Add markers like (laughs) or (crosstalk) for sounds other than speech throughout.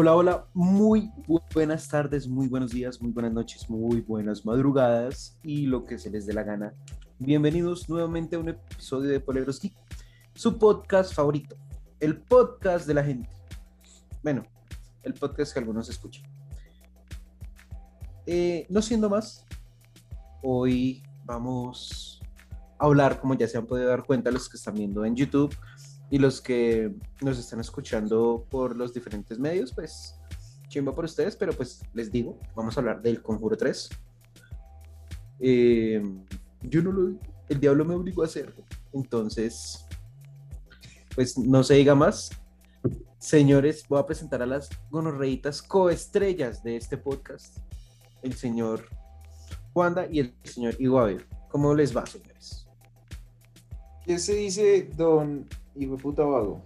Hola, hola, muy buenas tardes, muy buenos días, muy buenas noches, muy buenas madrugadas y lo que se les dé la gana. Bienvenidos nuevamente a un episodio de Poleros su podcast favorito, el podcast de la gente. Bueno, el podcast que algunos escuchan. Eh, no siendo más, hoy vamos a hablar, como ya se han podido dar cuenta los que están viendo en YouTube, y los que nos están escuchando por los diferentes medios, pues chimba por ustedes, pero pues les digo, vamos a hablar del Conjuro 3. Eh, yo no lo, el diablo me obligó a hacerlo, entonces, pues no se diga más. Señores, voy a presentar a las gonorreitas coestrellas de este podcast, el señor Juanda y el señor Iguavio. ¿Cómo les va, señores? ¿Qué se dice, don hijo de puta vago.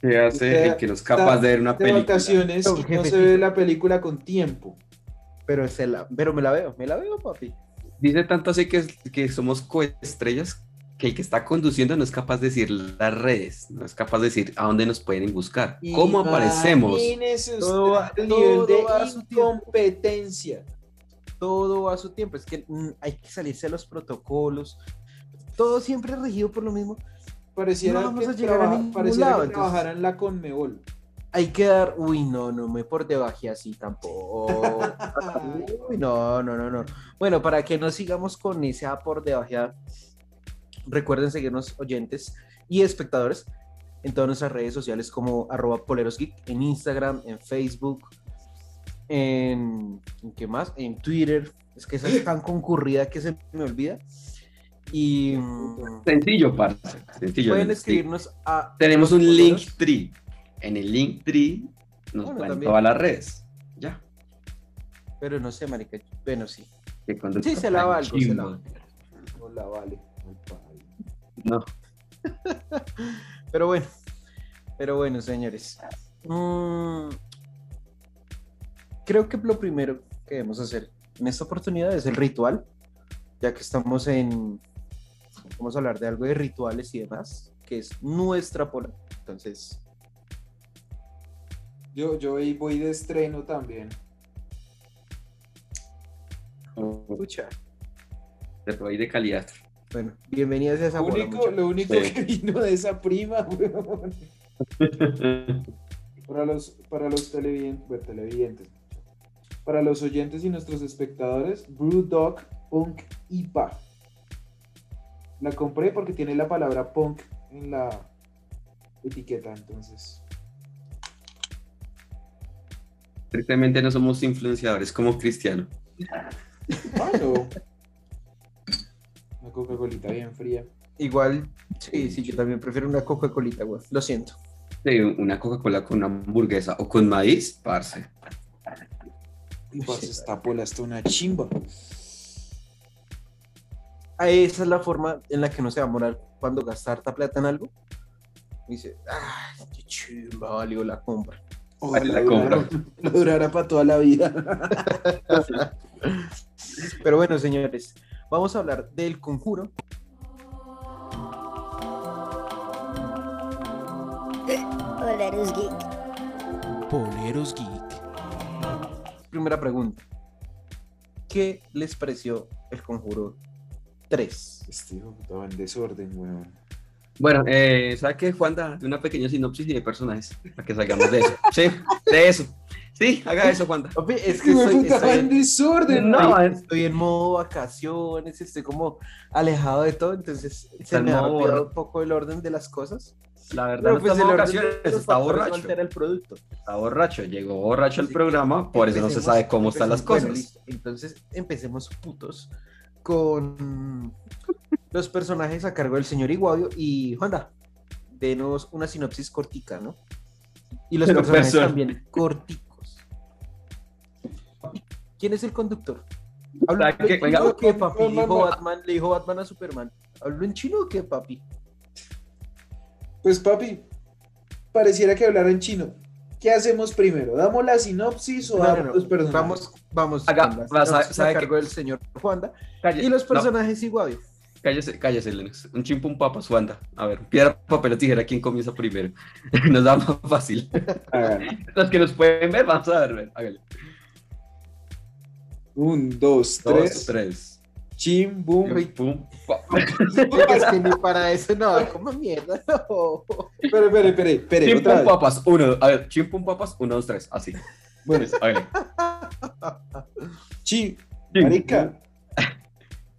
¿Qué hace el que no es capaz de ver una película? Vacaciones no, no se ve la película con tiempo. Pero, es la, pero me la veo, me la veo, papi. Dice tanto así que, que somos coestrellas que el que está conduciendo no es capaz de decir las redes, no es capaz de decir a dónde nos pueden buscar, cómo aparecemos. Todo va, el nivel de incompetencia. Todo a su tiempo, es que mm, hay que salirse de los protocolos, todo siempre regido por lo mismo. Pareciera no vamos que, a llegar a pareciera lado, que trabajaran la Conmebol. Hay que dar, uy, no, no me por debaje así tampoco. (laughs) uy, no, no, no, no. Bueno, para que no sigamos con ese por debaje, recuerden seguirnos oyentes y espectadores en todas nuestras redes sociales como arroba polerosgeek, en Instagram, en Facebook, en, ¿en qué más? En Twitter. Es que esa es tan concurrida que se me olvida. Y. Sencillo, parce. Sencillo. Pueden escribirnos a. Tenemos un link tree. En el link tree nos bueno, todas las redes. Ya. Pero no sé, marica. Bueno, sí. Sí, se lava algo. Se lava. No la vale. No. (laughs) pero bueno. Pero bueno, señores. Mm, creo que lo primero que debemos hacer en esta oportunidad es el ritual. Ya que estamos en vamos a hablar de algo de rituales y demás, que es nuestra pola. Entonces. Yo, yo voy de estreno también. Escucha. Te voy de calidad. Bueno, bienvenidas a esa Lo único, lo único que vino de esa prima, (laughs) weón. para los, para los televidentes, televidentes, para los oyentes y nuestros espectadores, Brewdog Punk IPA. La compré porque tiene la palabra punk en la etiqueta, entonces. Tristemente no somos influenciadores como Cristiano. (laughs) Bueno. Una Coca-Colita bien fría. Igual, sí, sí, yo también prefiero una Coca-Colita, güey. Lo siento. Sí, una Coca-Cola con una hamburguesa o con maíz, parce. Parce, esta pola está una chimba esa es la forma en la que no se va a morar cuando gasta harta plata en algo. dice, ¡ay, qué chimba valió la compra! Ojalá la compra. (laughs) Lo durará para toda la vida. (laughs) Pero bueno, señores, vamos a hablar del conjuro. Poleros Geek. Poleros Geek. Primera pregunta. ¿Qué les pareció el conjuro 3. Este hijo estaba en desorden, weón. Bueno, eh, ¿sabe qué, Juanda? De una pequeña sinopsis y de personajes, para que salgamos de eso. Sí, de eso. Sí, haga eso, Juanda. es que estoy, estoy en desorden, no. Estoy en modo vacaciones, estoy como alejado de todo, entonces se me ha olvidado un poco el orden de las cosas. La verdad, no, pues, vacaciones, está borracho. el producto. Está borracho, llegó borracho al programa, por eso no se sabe cómo están las cosas. entonces, empecemos putos con los personajes a cargo del señor Iguadio y Juanda. Denos una sinopsis cortica, ¿no? Y los personajes también corticos. ¿Quién es el conductor? ¿Hablo en chino o qué, papi? Le dijo, Batman, le dijo Batman a Superman. ¿Hablo en chino o qué, papi? Pues, papi, pareciera que hablara en chino. ¿Qué hacemos primero? ¿Damos la sinopsis o damos los personajes? Vamos, vamos. Haga, vas a, sabe cargo del señor Juanda y los personajes no. Cállese, cállese, Lennox. Un chimpum papas, Wanda. A ver, piedra, papel o tijera, ¿quién comienza primero? (laughs) nos da más fácil. (laughs) Los que nos pueden ver, vamos a ver, hágale. Un, dos, Dos, tres. Chim, boom. Pa- (laughs) Es que ni para eso no, como mierda, no. Espere, espere, espere, espere, otra Chimpum vez. papas, uno, a ver, chimpum papas, uno, dos, tres, así. Bueno, Hágale. chim, Chim. marica.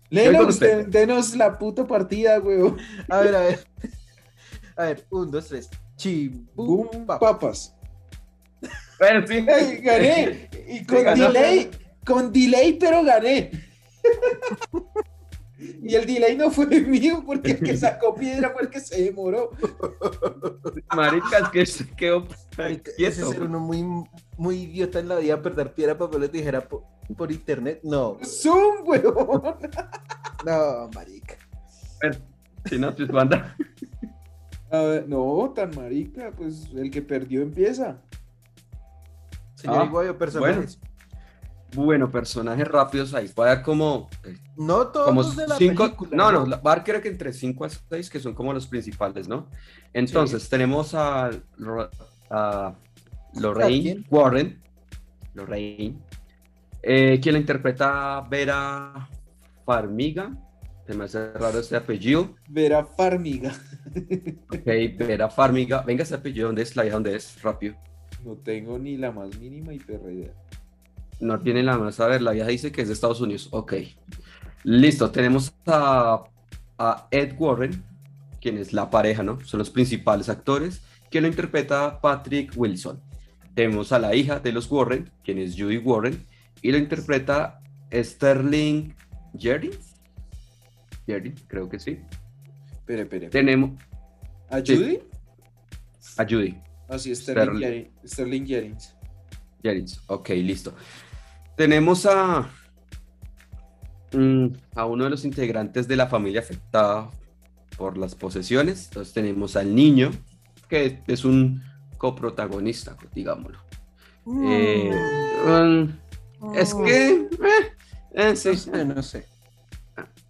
Lennox, usted. den- denos la puta partida, weón. A ver, a ver. A ver, un, dos, tres. Chim, Boom, boom, pap. papas. Bueno, sí. ¡Ey, gané! Y con delay, con delay, pero gané. Y el delay no fue mío porque el que sacó piedra fue el que se demoró. Marica, es que se quedó Ese quieto. ser uno muy, muy idiota en la vida, perder piedra, papel o tijera por, por internet. No, Zoom, weón. no, marica. Si no, pues Wanda. A ver, no, tan marica, pues el que perdió empieza. Señor Ah, Iguayo, personajes. Bueno, personajes rápidos ahí. Voy a dar como, eh, No todos como de la cinco. película. no, no, la- va a dar creo que entre 5 a 6 que son como los principales, ¿no? Entonces, tenemos a, a Lorraine? Warren. Lorraine. eh, quien la interpreta Vera Farmiga. Se me hace raro este apellido. Vera Farmiga. (laughs) Ok, Vera Farmiga. Venga, ese apellido, ¿dónde es? La hija, ¿dónde es? Rápido. No tengo ni la más mínima y perra idea. No tiene la más a ver, la vieja dice que es de Estados Unidos. Ok. Listo, tenemos a, a Ed Warren, quien es la pareja, ¿no? Son los principales actores, que lo interpreta Patrick Wilson. Tenemos a la hija de los Warren, quien es Judy Warren, y lo interpreta Sterling Jerry. Jerry, creo que sí. Espere, espere. Tenemos ¿A Sí. Judy? a Judy. Así, Sterling, Sterling. Jerry- Sterling. Jerins. Ok, listo. Tenemos a, mm, a uno de los integrantes de la familia afectada por las posesiones. Entonces tenemos al niño, que es un coprotagonista, digámoslo. Mm, Eh, mm, es que... eh, eh, sí, No sé, no sé.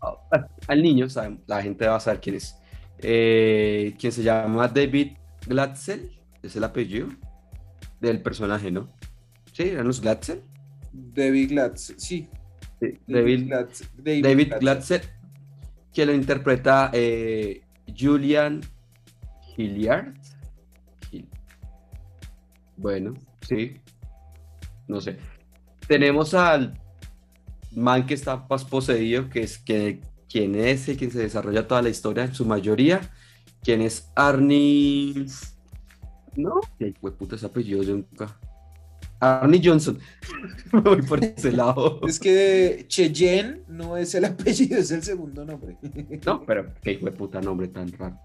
Ah, al niño, la gente va a saber quién es. Eh, quien se llama David Glatzel, es el apellido del personaje, ¿no? Sí, eran los Glatzel. David Glatz, sí. Sí, David, Glatz- David. Glatzel, que lo interpreta eh, Julian Hilliard. Bueno, sí, no sé. Tenemos al man que está más poseído, que es que, quien es el quien se desarrolla toda la historia en su mayoría, quien es Arnie. No, ay, fue puta ese apellido, yo nunca. Arnie Johnson. (laughs) Me voy por ese lado. Es que Cheyenne no es el apellido, es el segundo nombre. No, pero qué hijo de puta nombre tan raro.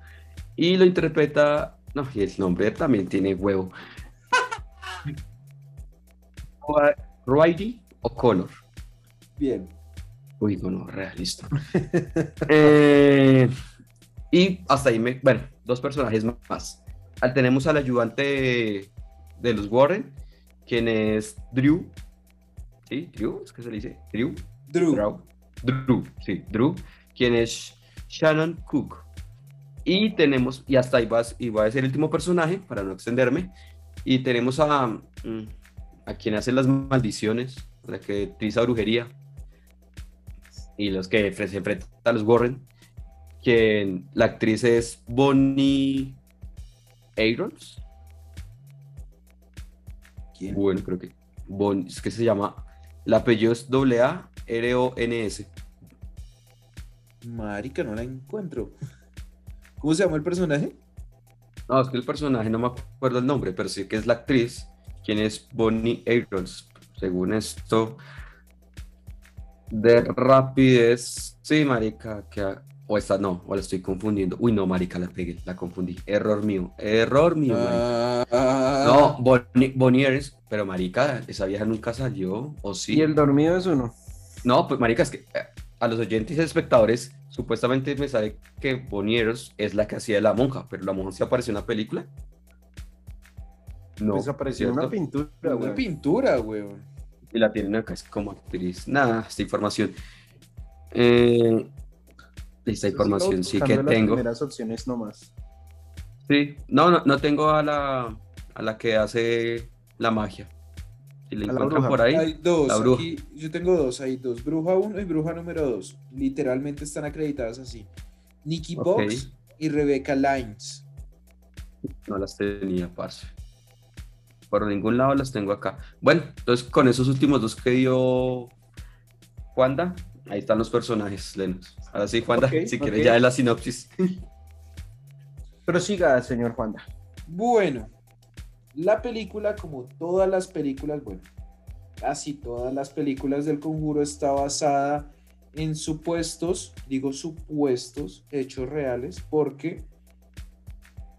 Y lo interpreta. No, y el nombre también tiene huevo. (laughs) Riley O'Connor. Bien. Uy, no, no, realista. (laughs) Eh, y hasta ahí me. Bueno, dos personajes más. Tenemos al ayudante de los Warren, quien es Drew. ¿Sí? ¿Drew? ¿Es que se le dice? Drew. Drew. Drew. Drew, sí, Drew, quien es Shannon Cook. Y tenemos, y hasta ahí va, a ser el último personaje, para no extenderme. Y tenemos a, mm, a quien hace las maldiciones, la que utiliza brujería. Y los que se enfrentan a los Warren. Quien la actriz es Bonnie Aarons. ¿Quién? Bueno, creo que. Bon, es que se llama. El apellido es A-R-O-N-S. Marica, no la encuentro. ¿Cómo se llama el personaje? No, es que el personaje no me acuerdo el nombre, pero sí que es la actriz, quien es Bonnie Aarons. Según esto, de rapidez. Sí, marica, que. O esta no, o la estoy confundiendo. Uy, no, marica, la pegué, la confundí. Error mío, error mío, marica. Ah, No, Bonnie, Bonnie Aarons, pero marica, esa vieja nunca salió, o sí. Y el dormido es uno. No, pues marica, es que eh, a los oyentes y espectadores supuestamente me sale que Bonieros es la que hacía de la monja, pero la monja sí apareció en una película. No, pues apareció en una pintura, una güey. pintura, weón. Y la tienen acá es como actriz. Nada, esta información. Eh, Esta información sí que Buscando las tengo. primeras opciones nomás. Sí, no, no, no tengo a la, a la que hace la magia. Si la encuentran bruja. por ahí, Hay dos. la bruja. aquí- yo tengo dos, hay dos. Bruja 1 y Bruja número 2. Literalmente están acreditadas así. Nikki. Box y Rebecca Lines. no las tenía, parce. Por ningún lado las tengo acá. Bueno, entonces con esos últimos dos que dio Juanda, ahí están los personajes, Lenos. Ahora sí, Juanda, Ok, si ok. quieres ya de la sinopsis. (laughs) Pero siga, señor Juanda. Bueno, la película, como todas las películas, bueno, casi todas las películas del conjuro está basada en supuestos, digo supuestos, hechos reales, porque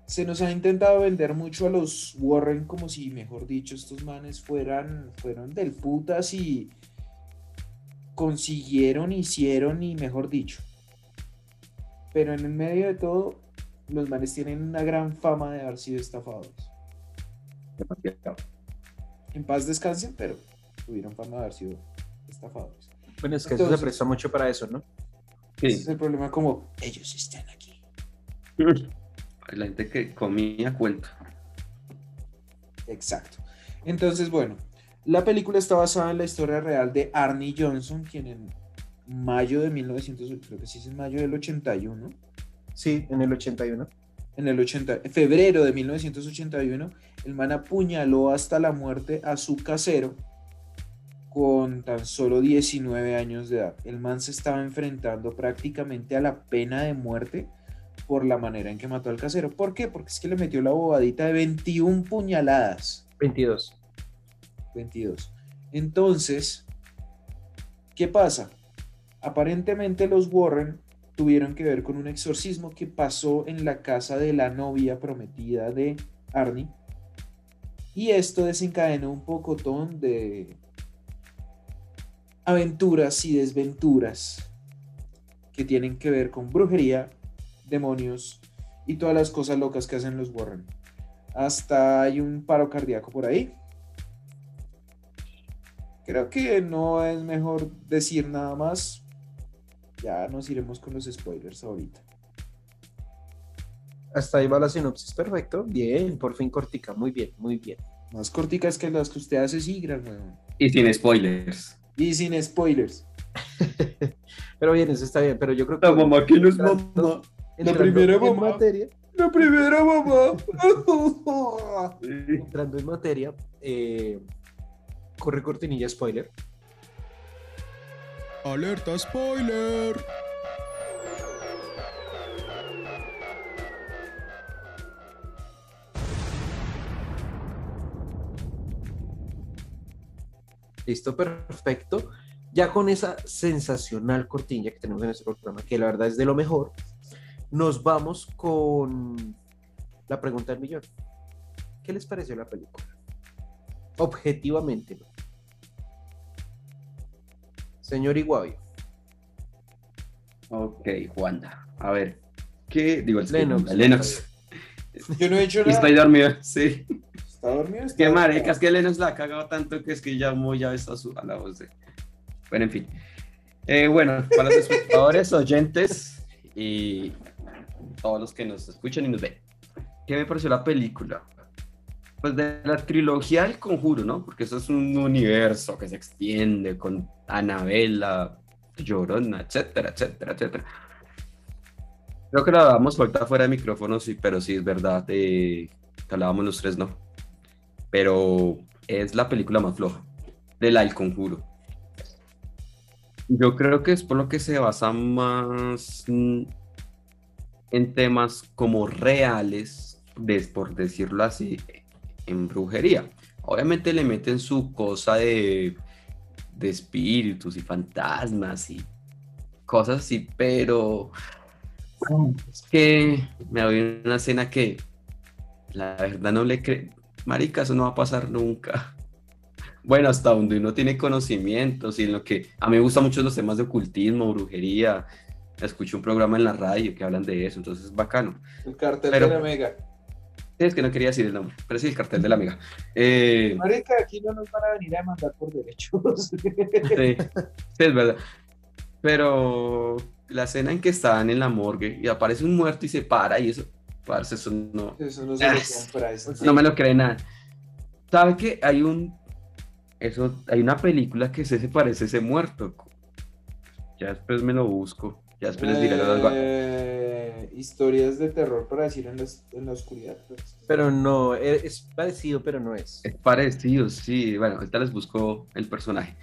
se nos ha intentado vender mucho a los Warren como si, mejor dicho, estos manes fueran, fueron del putas y consiguieron, hicieron y mejor dicho. Pero en el medio de todo, los manes tienen una gran fama de haber sido En paz descansen, pero tuvieron fama de haber sido estafadores. Bueno, es que eso se presta mucho para eso, ¿no? Ese es el problema, como ellos están aquí. la gente que comía cuenta. Exacto. Entonces, bueno, la película está basada en la historia real de Arnie Johnson, quien en mayo de 1900, creo que sí es en mayo del 81, Sí, en el 81. En el 80, en febrero de 1981, el man apuñaló hasta la muerte a su casero con tan solo 19 años de edad. El man se estaba enfrentando prácticamente a la pena de muerte por la manera en que mató al casero. ¿Por qué? Porque es que le metió la bobadita de 21 puñaladas. 22. 22. Entonces, ¿qué pasa? Aparentemente los Warren tuvieron que ver con un exorcismo que pasó en la casa de la novia prometida de Arnie. Y esto desencadenó un pocotón de aventuras y desventuras que tienen que ver con brujería, demonios y todas las cosas locas que hacen los Warren. Hasta hay un paro cardíaco por ahí. Creo que no es mejor decir nada más. Ya nos iremos con los spoilers ahorita. Hasta ahí va la sinopsis, perfecto. Bien, por fin cortica, muy bien, muy bien. Más corticas que las que usted hace, sí, gran weón. Y sin spoilers. Y sin spoilers. (laughs) Pero bien, eso está bien, pero yo creo que... La mamá que no es Entrando- mamá. entrando primera en mamá. materia, La primera mamá. (laughs) entrando en materia, eh, corre cortinilla spoiler. Alerta spoiler. Listo, perfecto. Ya con esa sensacional cortinilla que tenemos en este programa, que la verdad es de lo mejor, nos vamos con la pregunta del millón. ¿Qué les pareció la película? Objetivamente. ¿no? Señor Iguavio. Ok, Juanda. A ver. ¿Qué? Digo, el Lennox. Lennox. Yo no he hecho nada. estoy dormido, sí. ¿Está dormido? ¿Está Qué marica, es que Lennox la ha cagado tanto que es que ya muy ya está su, a la voz de. Bueno, en fin. Eh, bueno, para los espectadores, (laughs) oyentes y todos los que nos escuchan y nos ven. ¿Qué me pareció la película? Pues de la trilogía del conjuro, ¿no? Porque eso es un universo que se extiende con Anabela, Llorona, etcétera, etcétera, etcétera. Creo que la damos vuelta fuera de micrófono, sí, pero sí es verdad eh, que hablábamos los tres, ¿no? Pero es la película más floja de la El Conjuro. Yo creo que es por lo que se basa más mm, en temas como reales, por decirlo así, en brujería. Obviamente le meten su cosa de, de espíritus y fantasmas y cosas así, pero es que me doy una escena que la verdad no le creo. Marica, eso no va a pasar nunca. (laughs) Bueno, hasta donde uno tiene conocimientos y en lo que a mí me gustan mucho los temas de ocultismo, brujería. Escucho un programa en la radio que hablan de eso, entonces es bacano. El cartel Pero- de la mega. Sí, es que no quería decir el nombre, pero sí, el cartel de la amiga. Eh, Marica, aquí no nos van a venir a demandar por derechos. (laughs) sí, sí, es verdad. Pero la escena en que estaban en la morgue y aparece un muerto y se para y eso, parce, eso no, Eso no se lo Ah, compra. eso no me lo cree nada. ¿Sabe que hay un, eso, hay una película que se, se parece a ese muerto? Ya después me lo busco, ya después les diré. Eh, historias de terror para decir en la, en la oscuridad. pues. Pero no, e- es parecido, pero no es. Es parecido, sí. Bueno, ahorita les busco el personaje.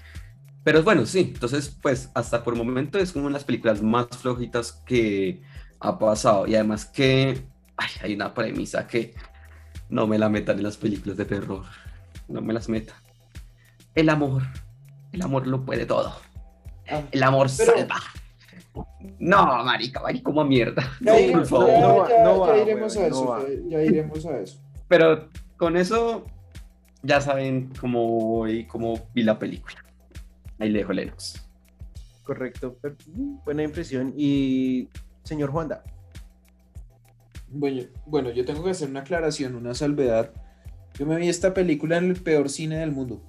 Pero bueno, sí. Entonces, pues, hasta por el momento es una de las películas más flojitas que ha pasado. Y además que ay, hay una premisa que no me la metan en las películas de terror. No me las metan. El amor. El amor lo puede todo. Ah, El amor Pero- salva. No, marica, vaya como a mierda. (laughs) ya, No, iremos- por favor. ya- No va- ya- iremos a eso. no ya- ya iremos a eso. Pero con eso ya saben cómo voy, cómo vi la película. Ahí le dejo Lennox. Correcto. buena impresión. Y señor Juanda, Bueno, bueno, yo tengo que hacer una aclaración, una salvedad. Yo me vi esta película en el peor cine del mundo.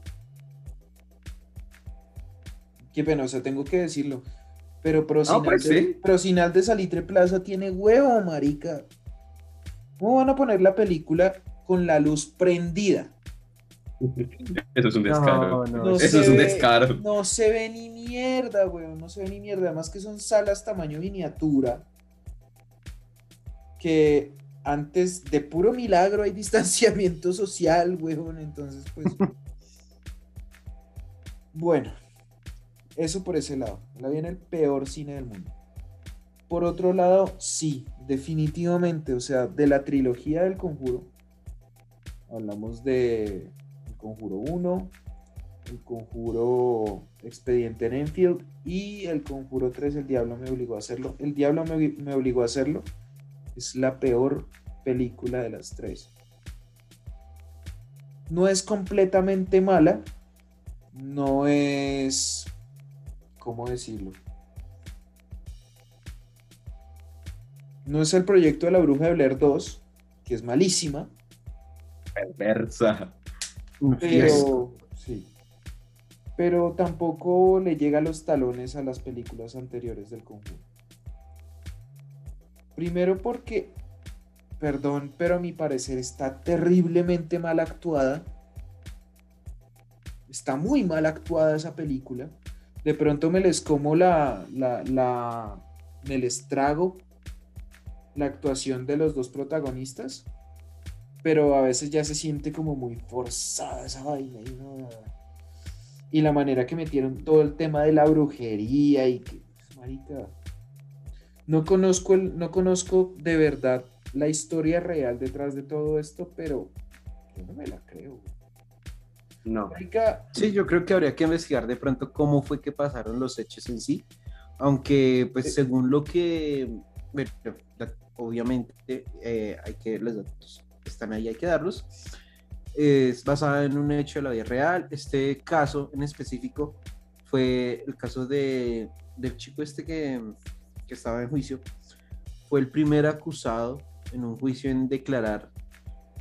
Qué pena, o sea, tengo que decirlo. Pero Procinal, pues de, sí. Procinal de Salitre Plaza tiene huevo, marica. ¿Cómo van a poner la película con la luz prendida? Eso es un descaro. No, no, No Eso se es un ve- descaro. No se ve ni mierda, weón. No se ve ni mierda. Además que son salas tamaño miniatura. Que antes de puro milagro hay (laughs) distanciamiento social, weón. Entonces, pues. (laughs) bueno. Eso por ese lado. La vi en el peor cine del mundo. Por otro lado, sí, definitivamente. O sea, de la trilogía del conjuro. Hablamos de El Conjuro 1, El Conjuro Expediente en Enfield y El Conjuro 3, El Diablo me obligó a hacerlo. El Diablo me, me obligó a hacerlo. Es la peor película de las tres. No es completamente mala. No es... ¿Cómo decirlo? No es el proyecto de la Bruja de Blair 2, que es malísima. Perversa. Pero, sí. Pero tampoco le llega a los talones a las películas anteriores del conjuro. Primero porque, perdón, pero a mi parecer está terriblemente mal actuada. Está muy mal actuada esa película. De pronto me les como la, la, la, me les trago la actuación de los dos protagonistas pero a veces ya se siente como muy forzada esa vaina. Y, no- y la manera que metieron todo el tema de la brujería y que, marica, no conozco, el, no conozco de verdad la historia real detrás de todo esto, pero yo no me la creo. No. Marica, Sí, yo creo que habría que investigar de pronto cómo fue que pasaron los hechos en sí, aunque pues Sí. según lo que, bueno, obviamente eh, hay que, los datos están ahí, hay que darlos, es basada en un hecho de la vida real, este caso en específico fue el caso de, del chico este que, que estaba en juicio, fue el primer acusado en un juicio en declarar,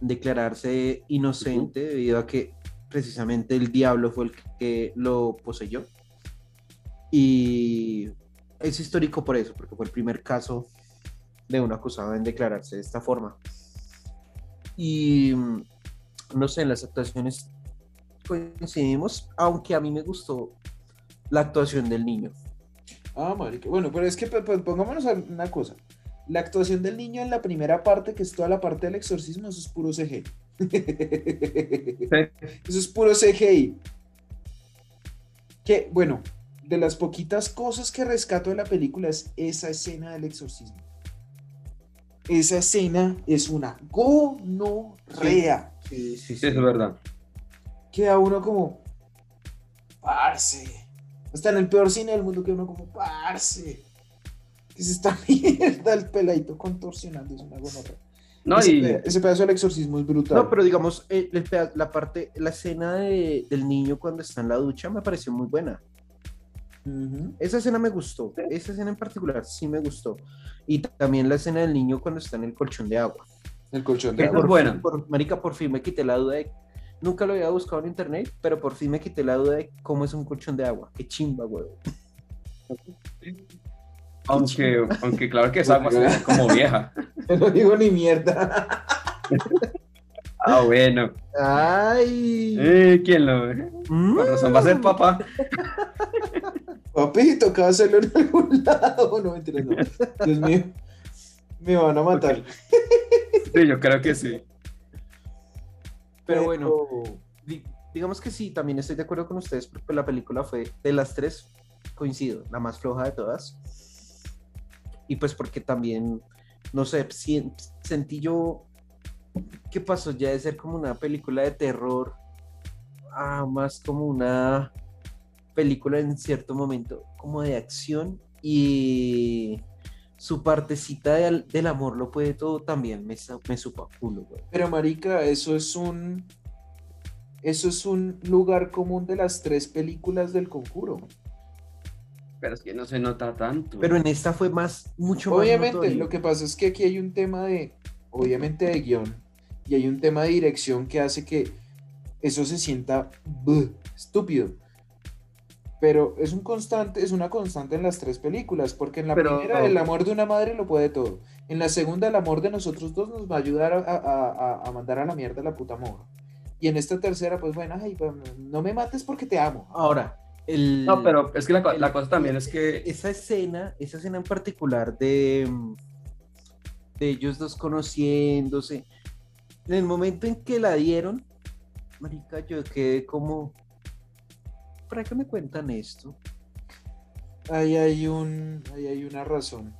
declararse inocente debido a que precisamente el diablo fue el que lo poseyó. Y es histórico por eso, porque fue el primer caso de un acusado en declararse de esta forma. Y mm, no sé, en las actuaciones coincidimos, aunque a mí me gustó la actuación del niño. ah, marica, bueno, pero es que pues, pues, pongámonos a una cosa. La actuación del niño en la primera parte, que es toda la parte del exorcismo, es puro CGI. Eso es puro CGI. Que, bueno, de las poquitas cosas que rescato de la película es esa escena del exorcismo. Esa escena es una gonorrea. Sí, sí, Sí, es verdad. Queda uno como, parce. Hasta en el peor cine del mundo queda uno como, parce. ¿Qué es esta (laughs) mierda? El peladito contorsionando es una gonorrea. No, ese, y peda- ese pedazo del exorcismo es brutal. No, pero digamos, eh, el la parte, la escena de- del niño cuando está en la ducha me pareció muy buena. Esa escena me gustó. Esa escena en particular sí me gustó. Y también la escena del niño cuando está en el colchón de agua. El colchón de agua. es buena. Por, marica, por fin me quité la duda de... Nunca lo había buscado en internet, pero por fin me quité la duda de cómo es un colchón de agua. Qué chimba, güey. Aunque, aunque claro que esa agua se ve como vieja. (laughs) No digo ni mierda. (laughs) Ah, bueno. Ay. Eh, ¿Quién lo ve? Mm. Con razón va a ser papá. (laughs) Papi, toca hacerlo en algún lado. No, mentira, no. Dios mío. Me van a matar. Sí, yo creo que sí. Pero bueno, di- digamos que sí, también estoy de acuerdo con ustedes porque la película fue de las tres, coincido, la más floja de todas. Y pues porque también, no sé, sentí yo que pasó ya de ser como una película de terror a más como una película en cierto momento como de acción y su partecita del, del amor lo puede todo también me, me supo a culo, güey. Pero marica, eso es un eso es un lugar común de las tres películas del conjuro. Pero es que no se nota tanto. Pero en esta fue más, mucho más Obviamente, lo que pasa es que aquí hay un tema de, obviamente de guion, y hay un tema de dirección que hace que eso se sienta buh, estúpido. Pero es un constante, es una constante en las tres películas, porque en la Pero- primera el amor de una madre lo puede todo. En la segunda el amor de nosotros dos nos va a ayudar a, a- a- a mandar a la mierda a la puta morra. Y en esta tercera, pues bueno, ay, pues, no me mates porque te amo. Ahora, el, No, pero es que la, co- el- la cosa también es que. esa escena, esa escena en particular de, de ellos dos conociéndose, en el momento en que la dieron, marica, yo quedé como, ¿para qué me cuentan esto? Ahí hay un, ahí hay una razón.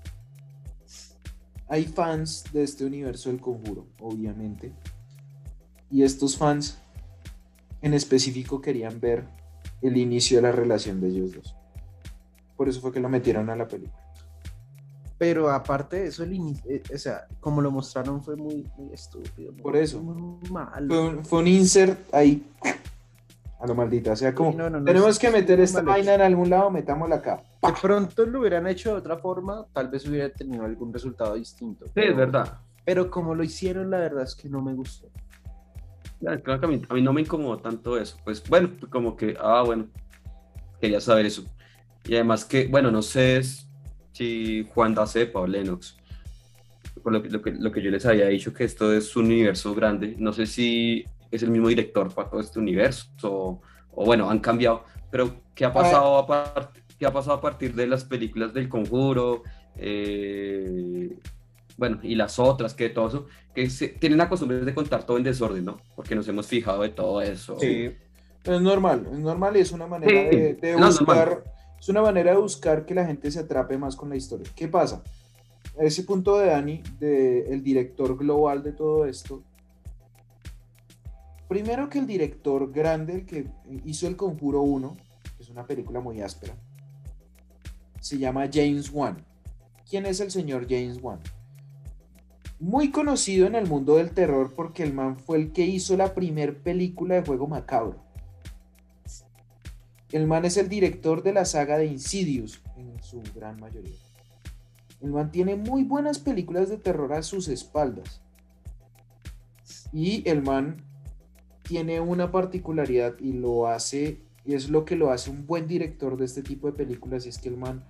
Hay fans de este universo del conjuro, obviamente. Y estos fans en específico querían ver el inicio de la relación de ellos dos. Por eso fue que lo metieron a la película. Pero aparte de eso, el inicio, eh, o sea, como lo mostraron fue muy, muy estúpido. muy- Por eso. Muy mal. Fue un, fue un insert ahí a lo maldita. O sea, como Sí, no, no, no, tenemos sí, que meter esta vaina en algún lado, metámosla acá. De pronto lo hubieran hecho de otra forma, tal vez hubiera tenido algún resultado distinto. Sí, pero- es verdad. Pero como lo hicieron, la verdad es que no me gustó. Claro que a mí, a mí no me incomodó tanto eso. Pues bueno, como que, ah, bueno, quería saber eso. Y además que, bueno, no sé si Juan da cepa o Lennox. Por lo que, lo, que, lo que yo les había dicho, que esto es un universo grande. No sé si es el mismo director para todo este universo o, o bueno, han cambiado. Pero, ¿qué ha pasado, a, par- qué ha pasado a partir de las películas del Conjuro? Eh, bueno, y las otras, que todo eso, que se- tienen la costumbre de contar todo en desorden, ¿no? Porque nos hemos fijado de todo eso. Es normal, es normal y es una manera Sí, de, de no, es buscar, normal. es una manera de buscar que la gente se atrape más con la historia. ¿Qué pasa? A ese punto de Dani, de el director global de todo esto, primero que el director grande, el que hizo El Conjuro 1, que es una película muy áspera, se llama James Wan. ¿Quién es el señor James Wan? Muy conocido en el mundo del terror porque el man fue el que hizo la primer película de juego macabro. El man es el director de la saga de Insidious en su gran mayoría. El man tiene muy buenas películas de terror a sus espaldas. Y el man tiene una particularidad y lo hace, y es lo que lo hace un buen director de este tipo de películas, y es que el man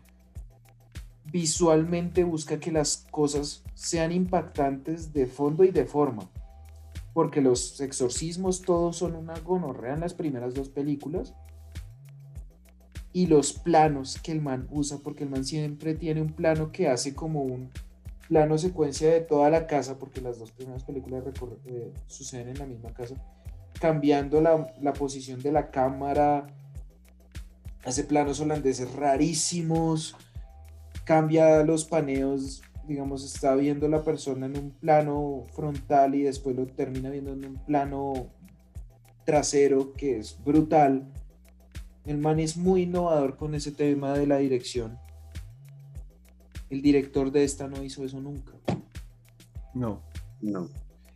visualmente busca que las cosas sean impactantes de fondo y de forma. Porque los exorcismos todos son una gonorrea en las primeras dos películas. Y los planos que el man usa, porque el man siempre tiene un plano que hace como un plano secuencia de toda la casa, porque las dos primeras películas eh, suceden en la misma casa, cambiando la, la posición de la cámara, hace planos holandeses rarísimos, cambia los paneos, digamos, está viendo la persona en un plano frontal y después lo termina viendo en un plano trasero que es brutal. El man es muy innovador con ese tema de la dirección. El director de esta no hizo eso nunca. No. No.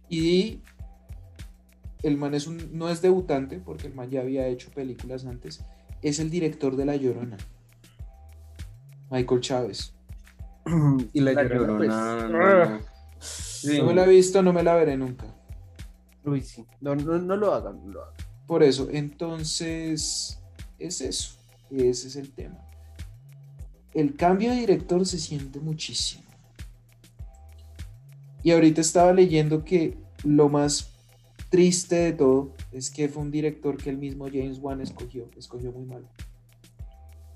Y el man es un, no es debutante, porque el man ya había hecho películas antes. Es el director de La Llorona. Michael Chávez. (clears throat) y la, La Llorona, pues, Llorona, ah, no. Sí. No me la he visto, no me la veré nunca. Uy, sí. No, no, no lo hagan, no lo hagan. Por eso, entonces, es eso. Ese es el tema. el cambio de director se siente muchísimo. Y ahorita estaba leyendo que lo más triste de todo es que fue un director que el mismo James Wan escogió, escogió muy mal.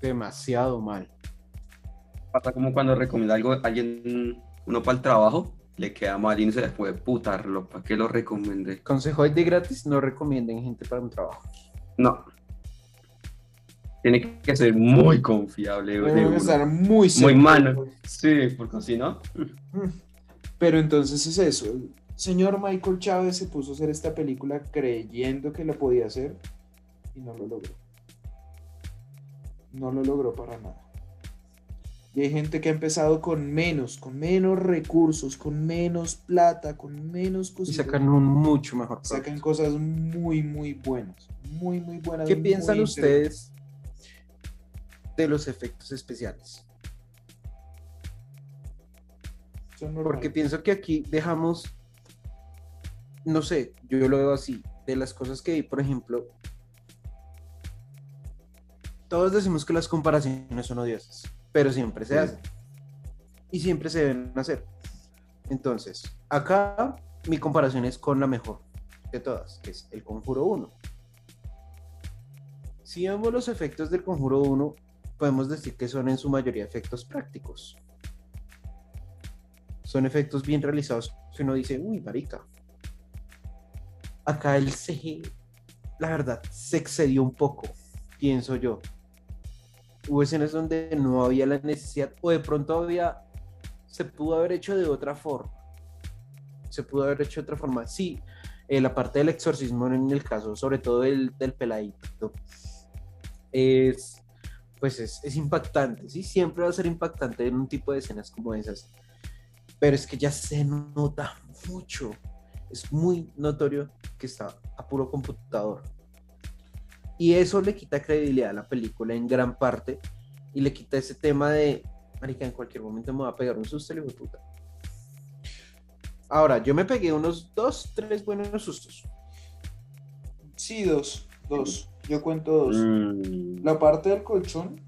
Demasiado mal. Pasa como cuando recomienda algo a alguien, uno para el trabajo, le queda mal y no se le puede putarlo. ¿Para qué lo recomendé? Consejo de gratis, no recomienden gente para un trabajo. No. Tiene que ser muy confiable. Debe uno. estar muy Muy seguro. mano. Sí, porque si no. Pero entonces es eso. El señor Michael Chávez se puso a hacer esta película creyendo que lo podía hacer y no lo logró. No lo logró para nada. Y hay gente que ha empezado con menos, con menos recursos, con menos plata, con menos Y cositas. sacan un mucho mejor producto. sacan cosas muy, muy buenas. Muy, muy buenas. ¿Qué muy piensan ustedes de los efectos especiales? Porque pienso que aquí dejamos, no sé, yo lo veo así, de las cosas que vi, por ejemplo, todos decimos que las comparaciones son odiosas, pero siempre se Sí. hacen. Y siempre se deben hacer. Entonces, acá mi comparación es con la mejor de todas, que es el Conjuro 1. Si vemos los efectos del Conjuro 1, podemos decir que son en su mayoría efectos prácticos son efectos bien realizados que uno dice, uy, marica. Acá el CG, la verdad, se excedió un poco, pienso yo. Hubo escenas donde no había la necesidad, o de pronto había, se pudo haber hecho de otra forma. Se pudo haber hecho de otra forma. Sí, eh, la parte del exorcismo en el caso, sobre todo del, del peladito, es, pues es, es impactante, ¿sí? Siempre va a ser impactante en un tipo de escenas como esas pero es que ya se nota mucho. Es muy notorio que está a puro computador. Y eso le quita credibilidad a la película en gran parte y le quita ese tema de, marica, en cualquier momento me va a pegar un susto de puta. Ahora, yo me pegué unos dos, tres buenos sustos. Sí, dos. Dos. Yo cuento dos. Mm. La parte del colchón.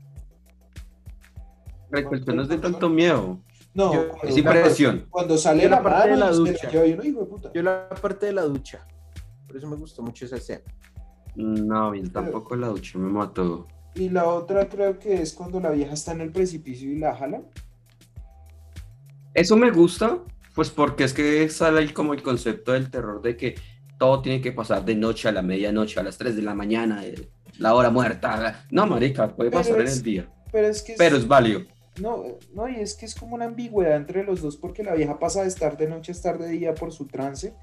El colchón no es de tanto miedo. No, Yo- Es impresión. cuando sale Yo la parte de la ducha. lleva y uno, hijo de puta. Yo la parte de la ducha. Por eso me gustó mucho esa escena. No, bien, tampoco la ducha me mató. Y la otra creo que es cuando la vieja está en el precipicio y la jala. Eso me gusta, pues porque es que sale ahí como el concepto del terror de que todo tiene que pasar de noche a la medianoche, a las 3 de la mañana, eh, la hora muerta. No, marica, puede Pero pasar en el día. Pero es que es- Pero es válido. no, no, y es que es como una ambigüedad entre los dos porque la vieja pasa de estar de noche a estar de día por su trance.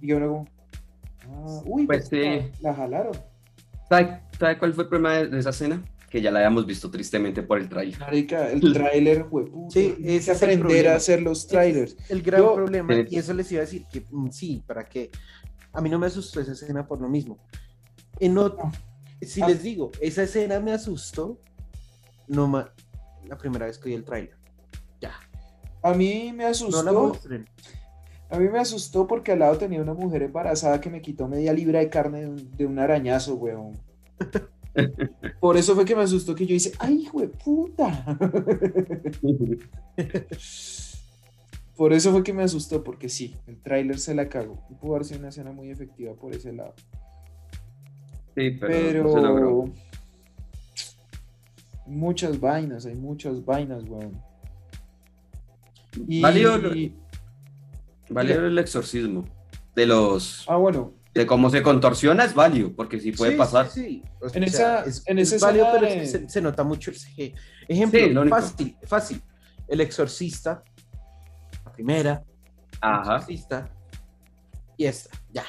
Y yo luego, uy, Pues puta, sí. la jalaron. ¿Sabe, sabe cuál fue el problema de, de esa escena? Que ya la habíamos visto tristemente por el trailer. Marica, el tráiler, hueputa. Sí, es el aprender a hacer los trailers. El gran Yo- problema, y eso les iba a decir que mm, sí, para que a mí no me asustó esa escena por lo mismo. En otro, si Ah. les digo, esa escena me asustó, no ma- la primera vez que vi el tráiler. Ya, A mí me no asustó. la muestren. A mí me asustó porque al lado tenía una mujer embarazada que me quitó media libra de carne de un, de un arañazo, weón. (laughs) Por eso fue que me asustó que yo hice, ¡ay, hijo de puta! (laughs) Por eso fue que me asustó, porque sí, el tráiler se la cagó. Y pudo haber sido una escena muy efectiva por ese lado. Sí, pero, Pero... no se logró. Muchas vainas, hay muchas vainas, weón. Y... Válido el exorcismo. De los. Ah, bueno, De cómo se contorsiona es válido, porque sí puede Sí, pasar. sí, sí. O En esa- es, en es esa válido, escena pero es que de- se, se nota mucho el CG. Ejemplo, Sí, lo único. fácil, fácil. El exorcista, la primera, el Ajá. exorcista, y esta, ya.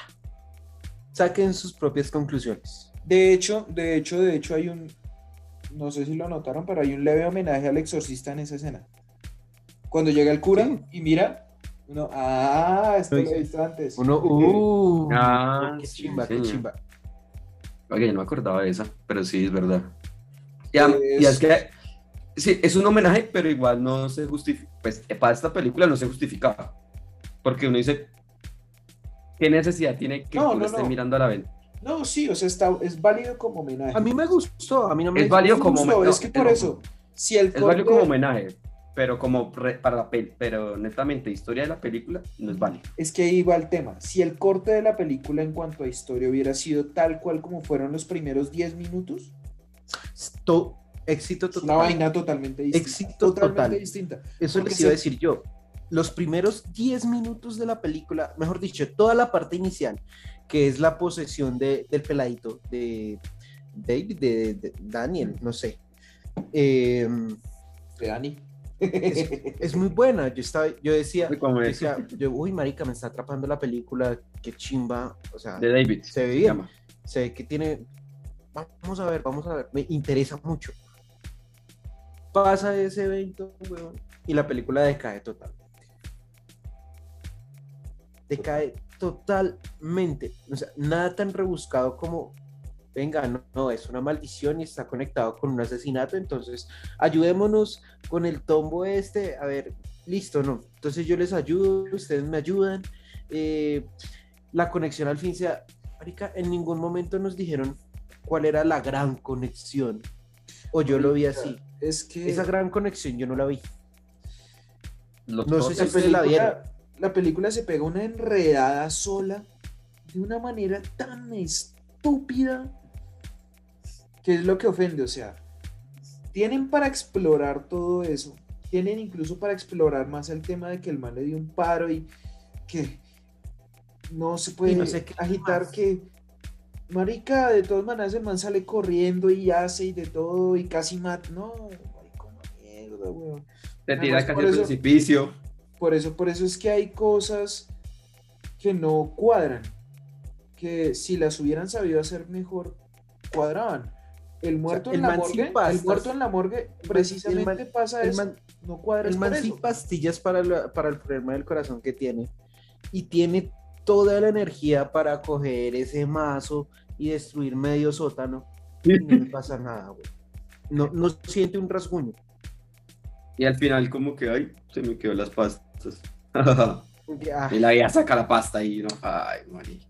Saquen sus propias conclusiones. De hecho, de hecho, de hecho hay un, no sé si lo notaron, pero hay un leve homenaje al exorcista en esa escena. Cuando llega el cura Sí. y mira, uno, ah, esto Sí, lo he sí. visto antes. Uno, (laughs) uh, Ah, qué sí, chimba, qué señor. chimba. No me acordaba de esa, pero sí, es verdad. Ya, Pues- y es que sí, es un homenaje, pero igual no se justifica. Pues para esta película no se justificaba. Porque uno dice, ¿qué necesidad tiene que No, uno no, esté no. mirando a la venta? No, sí, o sea, está, es válido como homenaje. A mí me gustó, a mí no me Es válido como no, es que por eso, Si el Es válido como homenaje, pero como re- para la peli, pero netamente historia de la película no es válido. Es que ahí va el tema. Si el corte de la película en cuanto a historia hubiera sido tal cual como fueron los primeros 10 minutos, To- éxito total. una vaina totalmente distinta. Éxito totalmente total. distinta. Eso les iba a decir yo. Los primeros 10 minutos de la película, mejor dicho, toda la parte inicial, que es la posesión de- del peladito, de David, de, de Daniel, no sé. Eh, De Dani. Es, es muy buena. Yo, estaba, yo decía, yo, decía, yo, uy, marica, me está atrapando la película, qué chimba. O sea, de David. se ve bien. se ve que tiene. Vamos a ver, vamos a ver. Me interesa mucho. Pasa ese evento, weón, y la película decae totalmente. Decae totalmente. O sea, nada tan rebuscado como. Venga, no, no, es una maldición y está conectado con un asesinato. Entonces, ayudémonos con el tombo este. A ver, listo, no. Entonces yo les ayudo, ustedes me ayudan. eh, la conexión al fin sea. Marica, en ningún momento nos dijeron cuál era la gran conexión. O yo lo vi así. Es que Esa gran conexión yo no la vi. Los No sé si la ustedes la vieron. la película se pega una enredada sola de una manera tan estúpida que es lo que ofende. O sea, tienen para explorar todo eso. Tienen incluso para explorar más el tema de que el man le dio un paro y que no se puede no sé agitar más. que marica de todas maneras el man sale corriendo y hace y de todo y casi mata no marica una mierda weón Te tira casi por al eso- precipicio. por eso, por eso es que hay cosas que no cuadran. Que si las hubieran sabido hacer mejor, cuadraban. El muerto el en la man morgue, el muerto en la morgue, precisamente man- pasa El eso. man, no cuadra el man sin pastillas para, la- para el problema del corazón que tiene. Y tiene toda la energía para coger ese mazo y destruir medio sótano. Y no le pasa nada, güey. No, no siente un rasguño. Y al final como que, ay, se me quedó las pastas. (laughs) Ah, y la vida saca la pasta y no, ay, marica.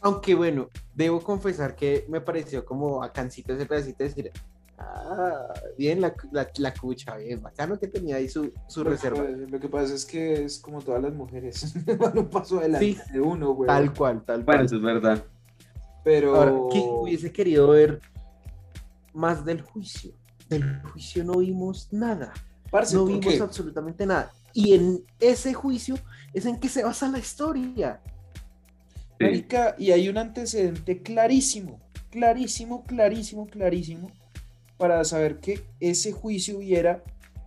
Aunque bueno, debo confesar que me pareció como bacancito ese pedacito de decir, ah, bien la, la, la cucha, bien bacano que tenía ahí su, su Lo reserva. Lo que pasa es que es como todas las mujeres. (laughs) Un paso adelante Sí. de uno, güey. Tal cual, tal Bueno, cual. eso es verdad. Pero. Ahora, ¿quién hubiese querido ver más del juicio? Del juicio no vimos nada, Parce, no ¿por vimos qué? absolutamente nada. Y en ese juicio es en que se basa la historia. Sí. Marica, y hay un antecedente clarísimo, clarísimo, clarísimo, clarísimo, para saber que ese juicio hubiera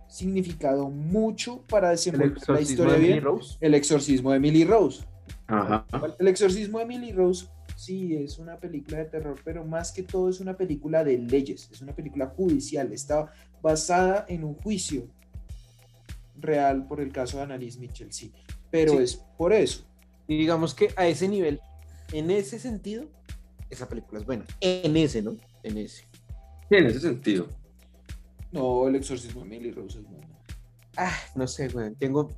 significado mucho para desenvolver la historia de bien. Rose. El exorcismo de Emily Rose. Ajá. El exorcismo de Emily Rose, sí, es una película de terror, pero más que todo es una película de leyes, es una película judicial, está basada en un juicio real por el caso de Annalise Mitchell, sí. Pero Sí. es por eso. Y digamos que a ese nivel, en ese sentido, esa película es buena. En ese, ¿no? En ese. Sí, en ese sentido. No, el exorcismo de Emily Rose es bueno. Ah, no sé, güey. Tengo,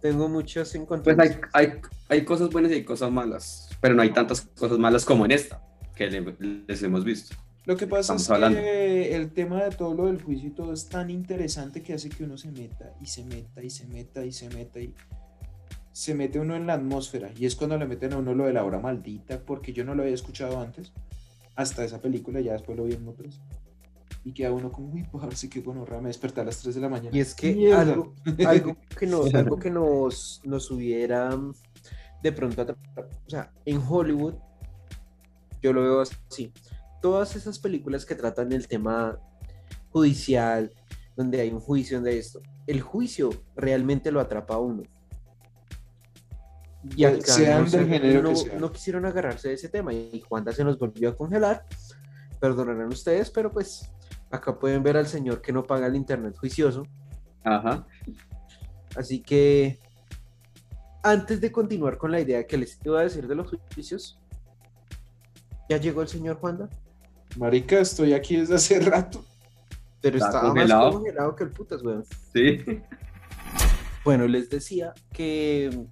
tengo muchos Pues encontrones. hay, hay, hay cosas buenas y hay cosas malas, pero no hay tantas cosas malas como en esta, que le- les hemos visto. Lo que pasa Estamos es que hablando. el tema de todo lo del juicio y todo es tan interesante que hace que uno se meta y se meta y se meta y se meta y se mete uno en la atmósfera. Y es cuando le meten a uno lo de la hora maldita, porque yo no lo había escuchado antes, hasta esa película, ya después lo vi en otras. Y queda uno como, uy, parce, qué gonorrea, me desperté a las 3 de la mañana. Y es que algo, algo (laughs) que, nos, algo que nos, nos hubiera mm, de pronto atrapado. O sea, en Hollywood, yo lo veo así. Todas esas películas que tratan el tema judicial, donde hay un juicio, donde esto, el juicio realmente lo atrapa a uno. Y acá Sean no, del género que sean. no quisieron agarrarse de ese tema y Juanda se nos volvió a congelar. Perdonarán ustedes, pero pues acá pueden ver al señor que no paga el internet juicioso. Ajá. Así que antes de continuar con la idea que les iba a decir de los juicios, ¿ya llegó el señor Juanda? Marica, estoy aquí desde hace rato. Pero Está estaba congelado. más congelado que el putas, weón. Sí. Bueno, les decía que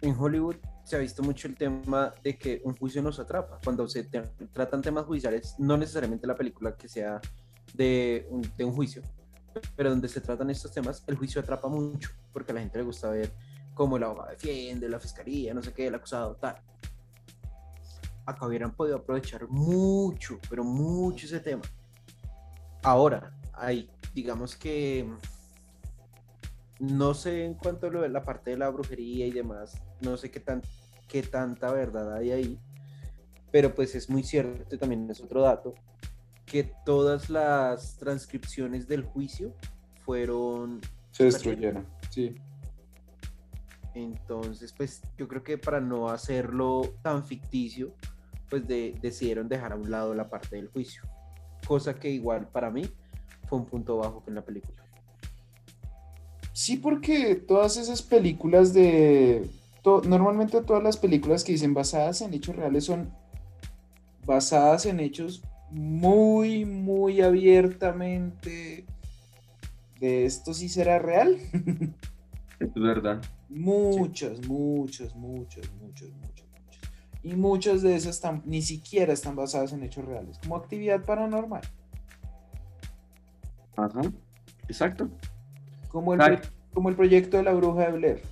en Hollywood se ha visto mucho el tema de que un juicio nos atrapa. Cuando se tratan temas judiciales, no necesariamente la película que sea de un, juicio, pero donde se tratan estos temas, el juicio atrapa mucho, porque a la gente le gusta ver cómo el abogado defiende, la fiscalía, no sé qué, el acusado, tal. Acá hubieran podido aprovechar mucho, pero mucho ese tema. Ahora, hay, digamos que no sé en cuanto a la parte de la brujería y demás, no sé qué, tan, qué tanta verdad hay ahí, pero pues es muy cierto, también es otro dato, que todas las transcripciones del juicio fueron... Se destruyeron, sí. Entonces, pues yo creo que para no hacerlo tan ficticio, pues de- decidieron dejar a un lado la parte del juicio. Cosa que igual para mí fue un punto bajo en la película. Sí, porque todas esas películas de... to- normalmente todas las películas que dicen basadas en hechos reales son basadas en hechos muy, muy abiertamente de esto sí será real. Es verdad. Muchas, muchas, muchas, muchas, muchas, muchas. Y muchas de esas tam- ni siquiera están basadas en hechos reales, como actividad paranormal. Ajá. Exacto. Como el, pro- como el proyecto de la bruja de Blair.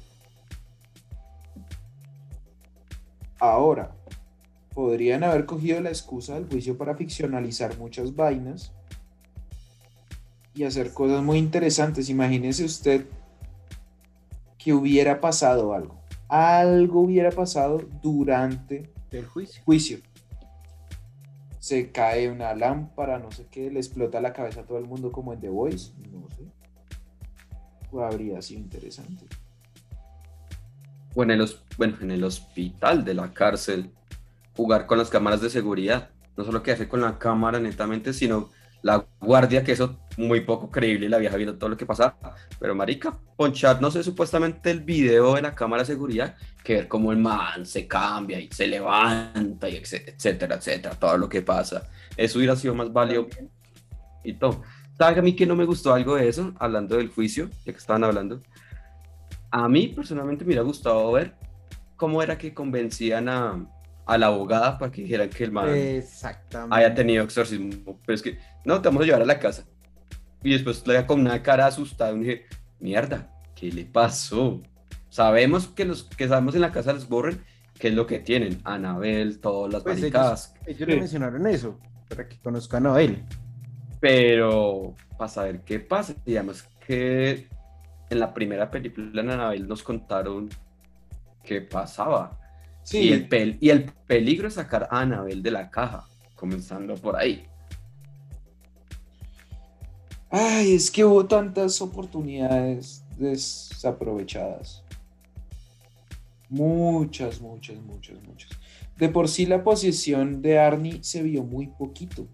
Ahora, podrían haber cogido la excusa del juicio para ficcionalizar muchas vainas y hacer cosas muy interesantes. Imagínese usted que hubiera pasado algo. Algo hubiera pasado durante Del juicio. juicio. Se cae una lámpara, no sé qué, le explota la cabeza a todo el mundo como en The Voice, no sé. Pues habría sido interesante. O en el, bueno, en el hospital de la cárcel, jugar con las cámaras de seguridad. No solo quedarse con la cámara netamente, sino la guardia, que eso muy poco creíble, la vieja viendo todo lo que pasaba. Pero marica, ponchar, no sé, supuestamente el video de la cámara de seguridad, que ver cómo el man se cambia y se levanta, y etc- etcétera, etcétera, todo lo que pasa. Eso hubiera sido más válido y todo. ¿Sabe a mí que no me gustó algo de eso? Hablando del juicio, ya que estaban hablando. A mí personalmente me hubiera gustado ver cómo era que convencían a, a la abogada para que dijeran que el man haya tenido exorcismo. Pero es que, no, te vamos a llevar a la casa. Y después le con una cara asustada y dije, mierda, ¿qué le pasó? Sabemos que los que sabemos en la casa les borren qué es lo que tienen. Anabel, todas las Pues maricadas. Ellos mencionaron eso, para que conozcan a él. pero para saber qué pasa. Además que en la primera película en Anabel nos contaron qué pasaba. Y, el pel- y el peligro es sacar a Anabel de la caja, comenzando por ahí. Ay, es que hubo tantas oportunidades desaprovechadas. Muchas, muchas, muchas, muchas. De por sí la posición de Arnie se vio muy poquito.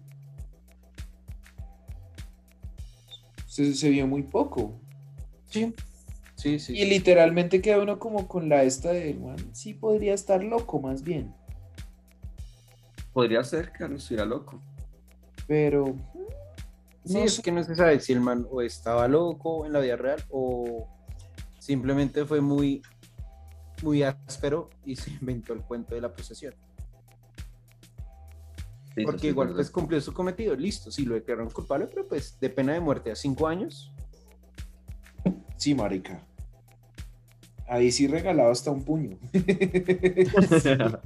Se, se vio muy poco. Sí, sí, sí. Y literalmente queda uno como con la esta de, "Man, sí podría estar loco más bien. Podría ser que no estuviera loco. Pero... Sí, no es sé. que no se sabe si el man o estaba loco en la vida real o simplemente fue muy, muy áspero y se (laughs) inventó el cuento de la posesión. Sí, Porque sí igual pues cumplió su cometido, listo, sí lo declararon culpable, pero pues de pena de muerte a cinco años. Sí, marica. Ahí sí regalado hasta un puño. (laughs)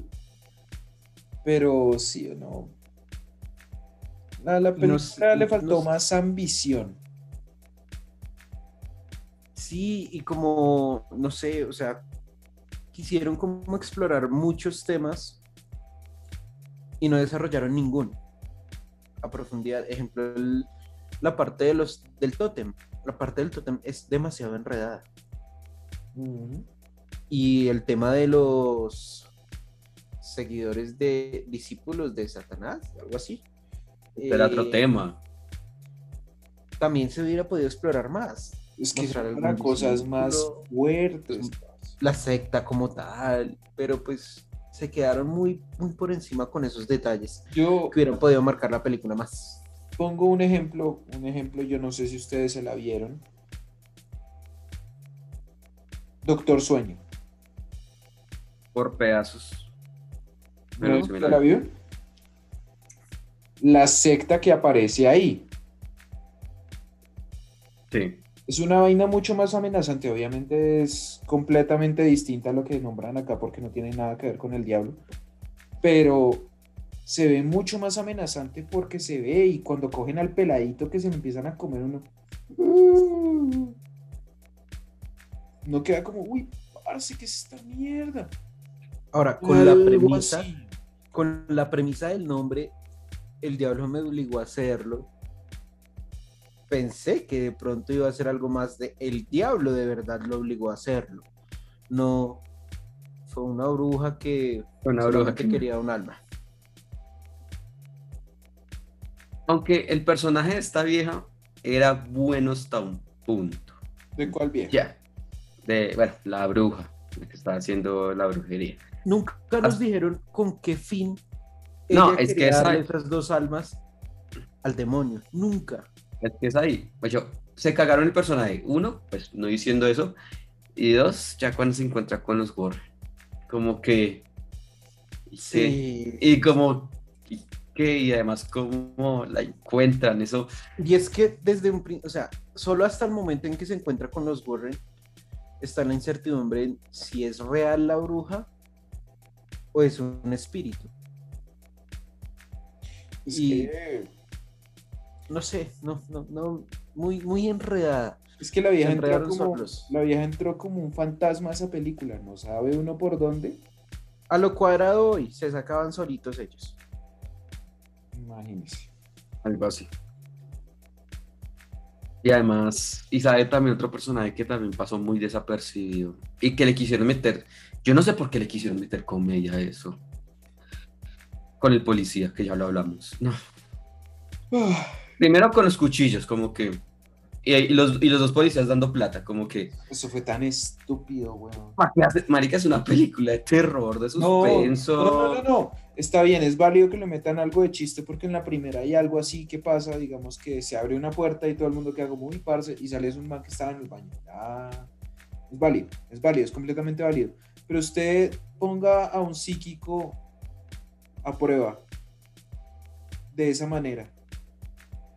Pero sí o no. A la película Nos- le faltó nos- más ambición. Sí, y como, no sé, o sea, quisieron como explorar muchos temas y no desarrollaron ninguno a profundidad. Ejemplo, el- la parte de los, del tótem. La parte del tótem es demasiado enredada. Y el tema de los seguidores de discípulos de Satanás, algo así. Era otro eh, tema. También se hubiera podido explorar más. Es que cosas más fuertes. la secta como tal, pero pues se quedaron muy, muy por encima con esos detalles Yo que hubieran podido marcar la película más. Pongo un ejemplo, un ejemplo, yo no sé si ustedes se la vieron. Doctor Sueño. Por pedazos. Pero ¿No? sí me ¿Se la la vio? La secta que aparece ahí. Sí. Es una vaina mucho más amenazante, obviamente es completamente distinta a lo que nombran acá porque no tiene nada que ver con el diablo, pero se ve mucho más amenazante porque se ve y cuando cogen al peladito que se le empiezan a comer uno, no queda como, uy, parce, ¿qué es esta mierda? Ahora, con la premisa, así. con la premisa del nombre, el diablo me obligó a hacerlo. Pensé que de pronto iba a ser algo más de el diablo de verdad lo obligó a hacerlo. No fue una bruja que Fue una bruja que- quería un alma. Aunque el personaje de esta vieja era bueno hasta un punto. ¿De cuál vieja? Ya. De, bueno, la bruja, la que estaba haciendo la brujería. Nunca nos dijeron con qué fin No, ella es que quería esa- darle esas dos almas al demonio. Nunca. Es que es ahí. Pues yo, se cagaron el personaje. Uno, pues no diciendo eso. Y dos, ya cuando se encuentra con los Warren. Como que. Sí. Y como. ¿Y qué? Y además, cómo la encuentran. Eso. Y es que desde un principio, o sea, solo hasta el momento en que se encuentra con los Warren, está la incertidumbre en si es real la bruja o es un espíritu. Es Y- que, No sé, no, no, no, muy, muy enredada. es que la vieja entró como, la vieja entró como un fantasma a esa película, no sabe uno por dónde. A lo cuadrado hoy, se sacaban solitos ellos. Imagínese. Algo así. Y además, y sabe también otro personaje que también pasó muy desapercibido. Y que le quisieron meter. Yo no sé por qué le quisieron meter comedia a eso. Con el policía, que ya lo hablamos. No. Ah, Primero con los cuchillos, como que. Y, y los, y los dos policías dando plata, como que. Eso fue tan estúpido, weón. Marica, es una película de terror, de suspenso. no, no, no, no. Está bien, es válido que le metan algo de chiste porque en la primera hay algo así que pasa, digamos que se abre una puerta y todo el mundo queda como muy parce y sale un man que estaba en el baño. Ah, es válido, es válido, es completamente válido. Pero usted ponga a un psíquico a prueba de esa manera.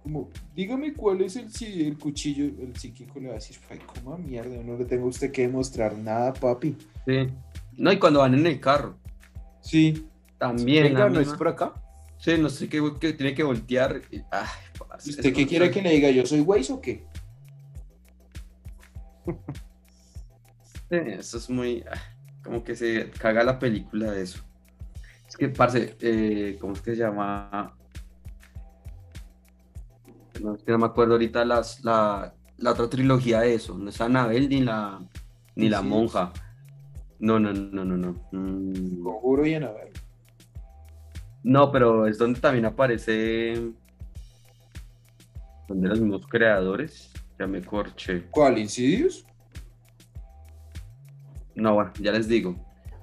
Como, dígame cuál es el, el cuchillo, el psíquico le va a decir, ay, cómo mierda, no le tengo a usted que demostrar nada, papi. Sí. No, y cuando van en el carro. Sí, También. Venga, no es por acá. Sí, no sé qué, que tiene que voltear. y- Ay, parce, ¿Usted qué quiere que le diga? ¿Yo soy Waze o qué? Sí, Eso es muy. ah, Como que se caga la película de eso. Es que, parce, eh, ¿cómo es que se llama? No, es que no me acuerdo ahorita las, la, la otra trilogía de eso. No es Anabel ni la, ni la Sí. monja. No, no, no, no, no. Mm, Conjuro y Anabel. No, pero es donde también aparece. Donde los mismos creadores. Ya me corché. ¿Cuál? ¿Insidious? No, bueno, ya les digo.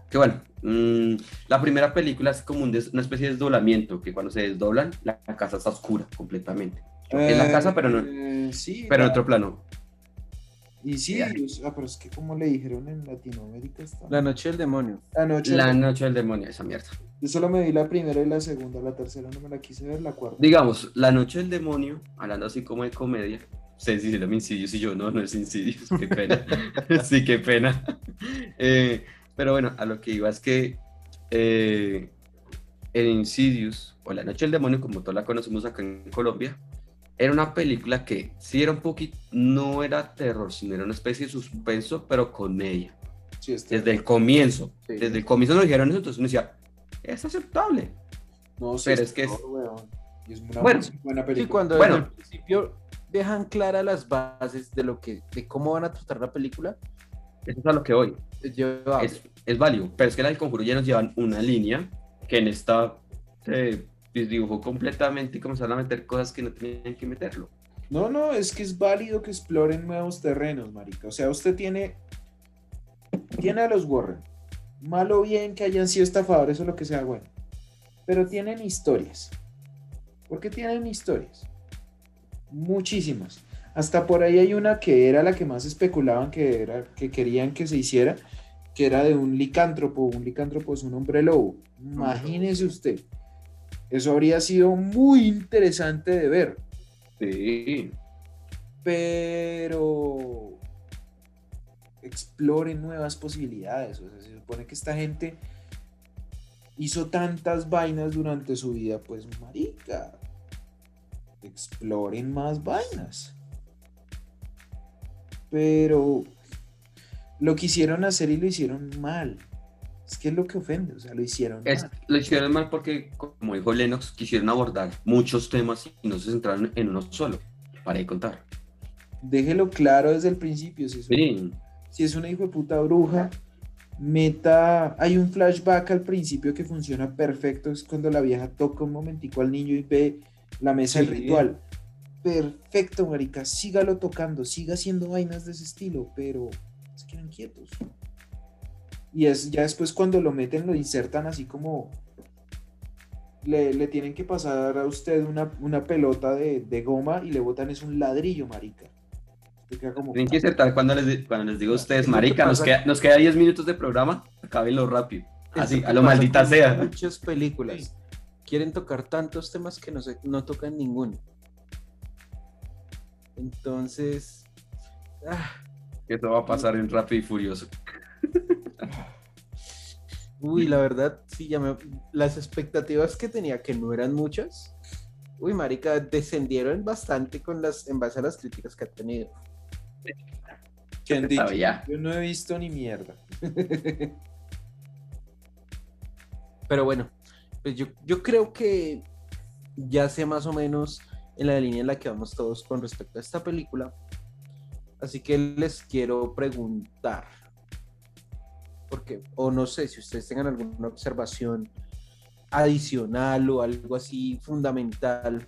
Que bueno, mm, la primera película es como un des- una especie de desdoblamiento, que cuando se desdoblan, la, casa está oscura completamente. es la casa, pero no, Eh, sí, pero en la- otro plano. Insidious. Ah, pero es que como le dijeron en Latinoamérica está. La noche del demonio. La noche. La noche del demonio, esa mierda. Yo solo me vi la primera y la segunda, la tercera no me la quise ver, la cuarta. Digamos, la noche del demonio, hablando así como de comedia. Ustedes dicen Insidious y yo, no, no es Insidious, qué pena. (laughs) (laughs) sí, qué pena. Eh, pero bueno, a lo que iba es que eh, el Insidious, o La Noche del Demonio, como todos la conocemos acá en Colombia, era una película que sí era un poquito, no era terror, sino era una especie de suspenso, pero comedia. Sí, este- Desde el comienzo. Sí. Desde el comienzo nos dijeron eso, entonces uno decía, es aceptable. No, sí, pero es es que es- weón. Y es una Bueno, muy buena Sí, película. cuando Bueno. el principio dejan claras las bases de lo que, de cómo van a tratar la película, Eso es a lo que voy. es es, es válido, pero es que la del conjuro ya nos llevan una línea que en esta se desdibujó completamente y comenzaron a meter cosas que no tenían que meterlo. No, no, es que es válido que exploren nuevos terrenos, marica. O sea, usted tiene, tiene a los Warren. Malo o bien que hayan sido estafadores o lo que sea, bueno. Pero tienen historias. ¿Por qué tienen historias? Muchísimas. Hasta por ahí hay una que era la que más especulaban que era, que querían que se hiciera, que era de un licántropo. Un licántropo es un hombre lobo. Imagínese usted. Eso habría sido muy interesante de ver. Sí. pero exploren nuevas posibilidades. O sea, se supone que esta gente hizo tantas vainas durante su vida, pues marica, exploren más vainas. Pero lo quisieron hacer y lo hicieron mal. Es que es lo que ofende, o sea, lo hicieron Es- mal. lo hicieron mal porque, como dijo Lennox, quisieron abordar muchos temas y no se centraron en uno solo. Para de contar. Déjelo claro desde el principio. Si es, Sí. si es una hijo de puta bruja, meta. Hay un flashback al principio que funciona perfecto. Es cuando la vieja toca un momentico al niño y ve la mesa del Sí. ritual. Perfecto, marica. Sígalo tocando, siga haciendo vainas de ese estilo, pero se quedan quietos. Y es ya después cuando lo meten, lo insertan así como. Le, le tienen que pasar a usted una, una pelota de, de goma y le botan es un ladrillo, marica. Como. Tienen que acertar cuando les, cuando les digo a ustedes, marica, nos queda, nos queda 10 minutos de programa, acábenlo rápido. Así, a lo maldita sea. Muchas películas quieren tocar tantos temas que no, se, no tocan ninguno. Entonces, ah, Eso va a pasar en Rápido y Furioso. Uy, la verdad, sí, ya me, las expectativas que tenía, que no eran muchas, uy, marica, descendieron bastante con las, en base a las críticas que ha tenido. ¿Qué han dicho? Sabía. Yo no he visto ni mierda. (laughs) Pero bueno, pues yo, yo creo que ya sé más o menos en la línea en la que vamos todos con respecto a esta película. Así que les quiero preguntar, porque, o no sé si ustedes tengan alguna observación adicional o algo así fundamental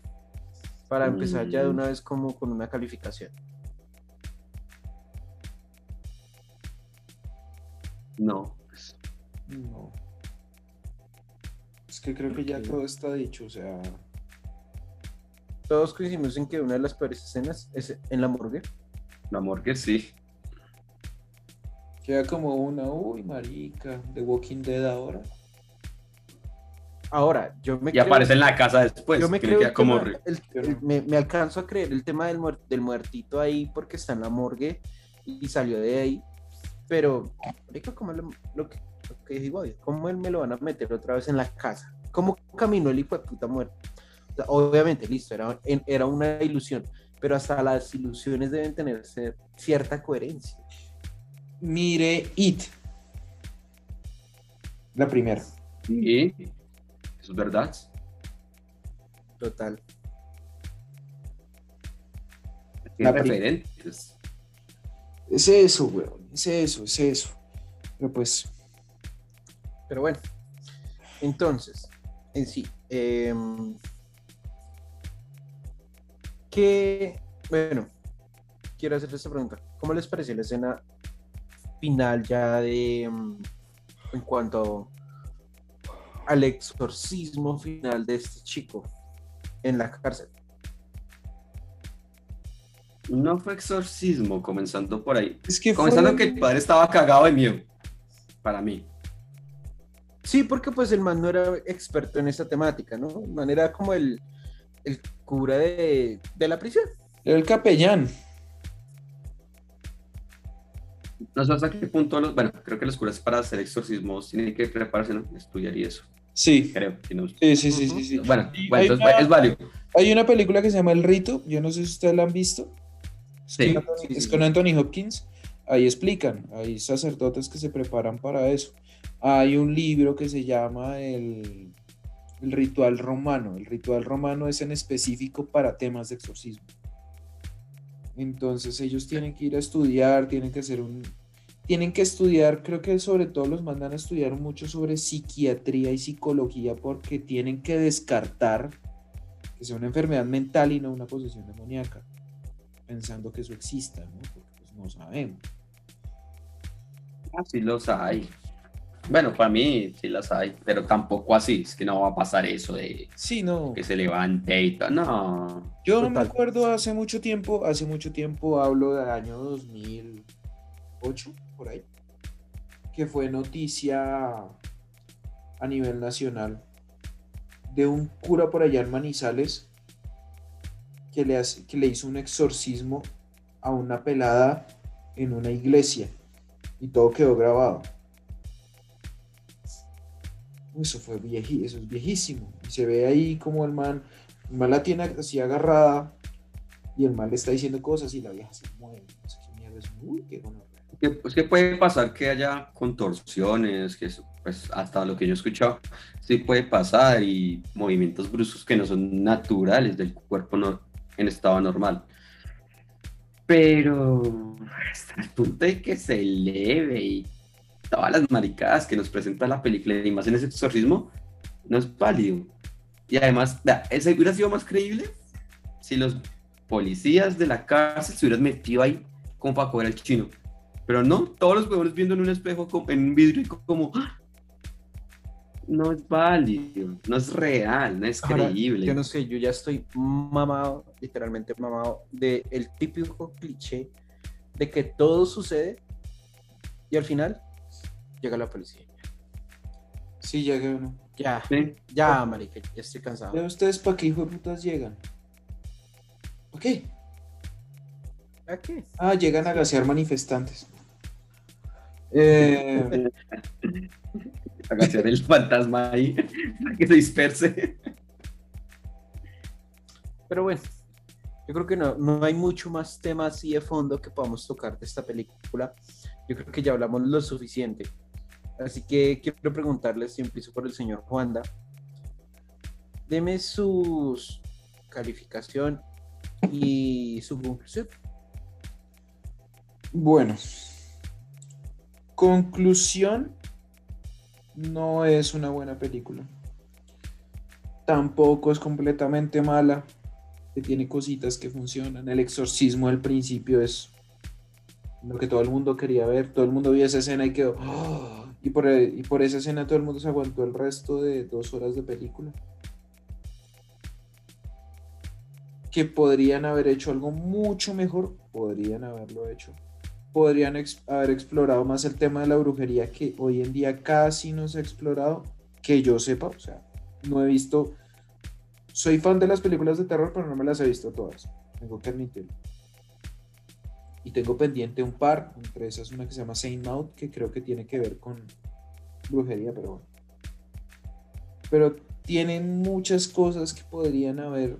para empezar ya de una vez como con una calificación. No. pues, No. Es que creo que ya todo está dicho, o sea. Todos coincidimos en que una de las peores escenas es en la morgue. La morgue sí. Queda como una, uy, marica, The Walking Dead ahora. Ahora, yo me Y aparece en la casa después. yo me creo como el- me, me alcanzo a creer el tema del, muer- del muertito ahí porque está en la morgue y salió de ahí. Pero, marica, ¿cómo lo, lo que, lo que digo, ¿cómo él me lo van a meter otra vez en la casa? ¿Cómo caminó el hijo de puta muerto? O sea, obviamente, listo, era, era una ilusión, pero hasta las ilusiones deben tener cierta coherencia. Mire It. La primera. Sí. Eso es verdad. Total. La referentes. Es eso, weón. Es eso, es eso. Pero pues, Pero bueno, entonces, en sí, em, ¿qué, bueno, quiero hacer esta pregunta. ¿Cómo les pareció la escena final ya de, em, en cuanto al exorcismo final de este chico en la cárcel? No fue exorcismo, comenzando por ahí. es que Comenzando fue- que el padre estaba cagado de miedo. Para mí. Sí, porque pues el man no era experto en esa temática, ¿no? El man era como el, el cura de, de la prisión. Era el capellán. No sé hasta qué punto los. Bueno, creo que los curas para hacer exorcismos tienen que prepararse, ¿no? Estudiar y eso. Sí. Creo. si no- Sí, sí, sí, sí, sí. Bueno, bueno hay entonces una- es válido. Hay una película que se llama El Rito, yo no sé si ustedes la han visto. Sí. Con Anthony- sí, es con Anthony Hopkins. Ahí explican, hay sacerdotes que se preparan para eso. Hay un libro que se llama el, el ritual romano. El ritual romano es en específico para temas de exorcismo. Entonces ellos tienen que ir a estudiar, tienen que hacer un... Tienen que estudiar, creo que sobre todo los mandan a estudiar mucho sobre psiquiatría y psicología porque tienen que descartar que sea una enfermedad mental y no una posesión demoníaca, pensando que eso exista, ¿no? Porque pues no sabemos. Sí los hay. Bueno, para mí sí las hay, pero tampoco así. Es que no va a pasar eso de Sí, no. que se levante y tal. No. Yo no me acuerdo hace mucho tiempo, hace mucho tiempo hablo del año 2008, por ahí, que fue noticia a nivel nacional de un cura por allá en Manizales que le, hace- que le hizo un exorcismo a una pelada en una iglesia y todo quedó grabado. Eso fue vieji- eso es viejísimo. Y se ve ahí como el man, la tiene así agarrada y el man le está diciendo cosas y la vieja se mueve. Es. Uy, qué gonorrea. Que, pues que puede pasar que haya contorsiones, que eso, pues hasta lo que yo he escuchado, sí puede pasar y movimientos bruscos que no son naturales del cuerpo no- en estado normal. Pero hasta el punto de que se eleve y todas las maricadas que nos presenta la película y más en ese exorcismo, no es válido. Y además, eso hubiera sido más creíble si los policías de la cárcel se hubieran metido ahí como para coger al chino. Pero no, todos los huevones viendo en un espejo, en un vidrio, y como, ¡ah! no es válido, no es real, no es Ahora, creíble. Yo no sé, yo ya estoy mamado, literalmente mamado, del el típico cliché de que todo sucede y al final llega la policía. Sí, que uno. Ya, Sí. ya, marica, ya estoy cansado. ¿Ven ustedes para qué hijo de putas llegan? ¿Para qué? ¿A qué? Ah, llegan a gasear manifestantes. Eh, Agachar el fantasma ahí, para que se disperse. Pero bueno, yo creo que no, no hay mucho más tema así de fondo que podamos tocar de esta película. Yo creo que ya hablamos lo suficiente. Así que quiero preguntarles, si empiezo por el señor Juanda, deme su calificación y su conclusión. bueno. Conclusión. No es una buena película. Tampoco es completamente mala. Que tiene cositas que funcionan. El exorcismo al principio es lo que todo el mundo quería ver. Todo el mundo vio esa escena y quedó. "Oh", Y, por, y por esa escena todo el mundo se aguantó el resto de dos horas de película. Que podrían haber hecho algo mucho mejor. Podrían haberlo hecho podrían haber explorado más el tema de la brujería que hoy en día casi no se ha explorado, que yo sepa, o sea, no he visto, soy fan de las películas de terror, pero no me las he visto todas, tengo que admitirlo. Y tengo pendiente un par, entre esas una que se llama Saint Maud, que creo que tiene que ver con brujería, pero bueno. Pero tienen muchas cosas que podrían haber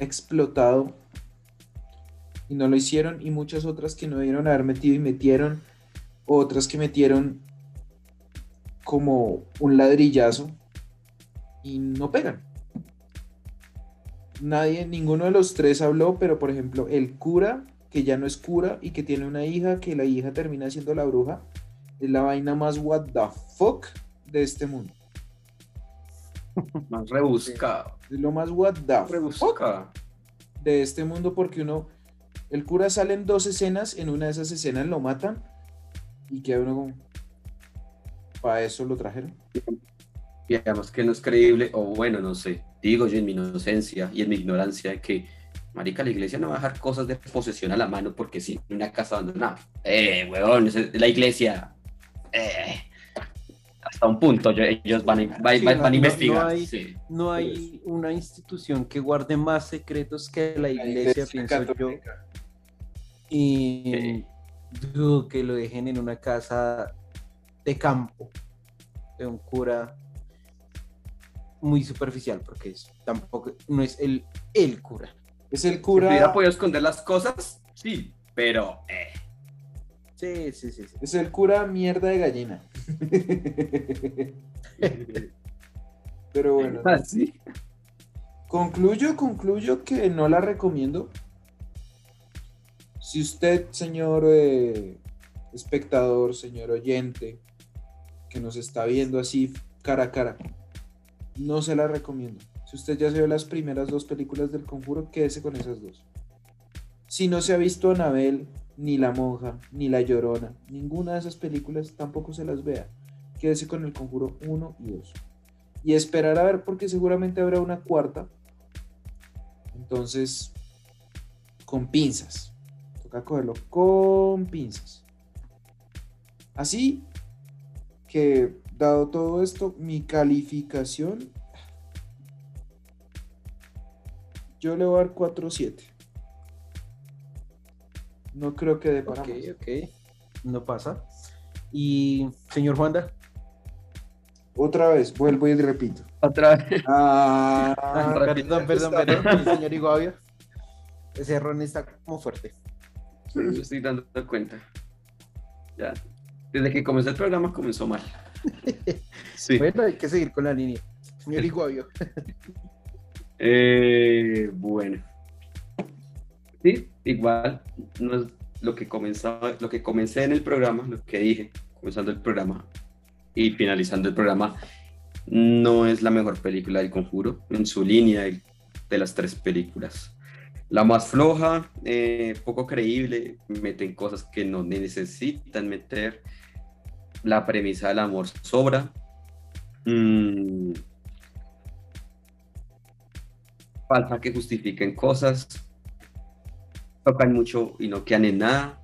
explotado y no lo hicieron y muchas otras que no debieron haber metido y metieron otras que metieron como un ladrillazo y no pegan. Nadie, ninguno de los tres habló, pero por ejemplo el cura, que ya no es cura y que tiene una hija, que la hija termina siendo la bruja, es la vaina más what the fuck de este mundo. (laughs) Más rebuscado. Es lo más what the fuck de este mundo porque uno, el cura sale en dos escenas, en una de esas escenas lo matan y queda uno como, para eso lo trajeron. Y además que no es creíble, o bueno, no sé, digo yo en mi inocencia y en mi ignorancia de que, marica, la iglesia no va a dejar cosas de posesión a la mano porque sí, en una casa abandonada. Eh, weón, la iglesia. Eh, hasta un punto yo- ellos van a, van- Sí, van no- a no- investigar. no hay- sí. No hay una institución que guarde más secretos que la iglesia, pienso yo. Y dudo que lo dejen en una casa de campo de un cura muy superficial, porque es, tampoco no es el, el cura. Es el Si hubiera cura, podido esconder las cosas, sí, pero eh, Sí, sí, sí. sí. es el cura mierda de gallina. (laughs) Pero bueno, no. así. concluyo, concluyo que no la recomiendo. Si usted, señor eh, espectador, señor oyente, que nos está viendo así cara a cara, no se la recomiendo. Si usted ya se vio las primeras dos películas del conjuro, quédese con esas dos. Si no se ha visto Anabel, ni La Monja, ni La Llorona, ninguna de esas películas, tampoco se las vea. Quédese con el conjuro 1 y 2. Y esperar a ver, porque seguramente habrá una cuarta. Entonces, con pinzas. Toca cogerlo con pinzas. Así que, dado todo esto, mi calificación. Yo le voy a dar 4-7. No creo que dé para Ok, más. ok. No pasa. Y, señor Juanda. Otra vez, vuelvo y repito. Otra vez. Ah, repito, (laughs) perdón, perdón, perdón. Señor Iguavio. Ese ron está como fuerte. Me estoy dando cuenta. Ya. Desde que comenzó el programa comenzó mal. (laughs) Sí. Bueno, hay que seguir con la línea. Señor Iguavio. Eh, bueno. Sí, igual no es lo que comenzaba, lo que comencé en el programa, lo que dije, comenzando el programa y finalizando el programa, no es la mejor película del conjuro en su línea de las tres películas. La más floja, eh, poco creíble, meten cosas que no necesitan meter. La premisa del amor sobra. Mm, falta que justifiquen cosas, tocan mucho y no quedan en nada.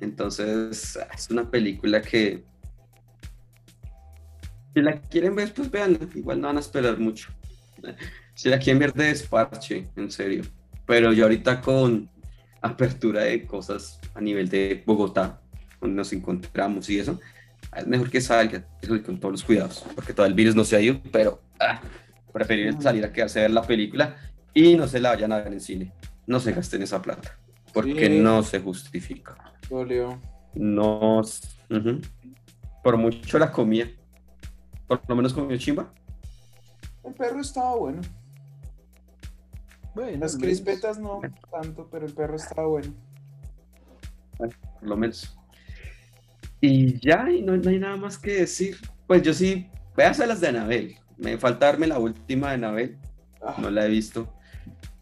Entonces, es una película que si la quieren ver, pues veanla, igual no van a esperar mucho. Si la quieren ver de desparche, en serio. Pero yo ahorita con apertura de cosas a nivel de Bogotá, donde nos encontramos y eso, es mejor que salga, con todos los cuidados, porque todo el virus no se ha ido, pero ah, preferir salir a quedarse a ver la película y no se la vayan a ver en cine. No se gasten esa plata, porque Sí. no se justifica. No. Por mucho la comía. Por lo menos comió chimba. El perro estaba bueno. Bueno, Las crispetas no tanto, pero el perro estaba bueno. por lo menos. Y ya, y no, no hay nada más que decir. Pues yo sí, véase las de Anabel. Me falta darme la última de Anabel. Ah, No la he visto.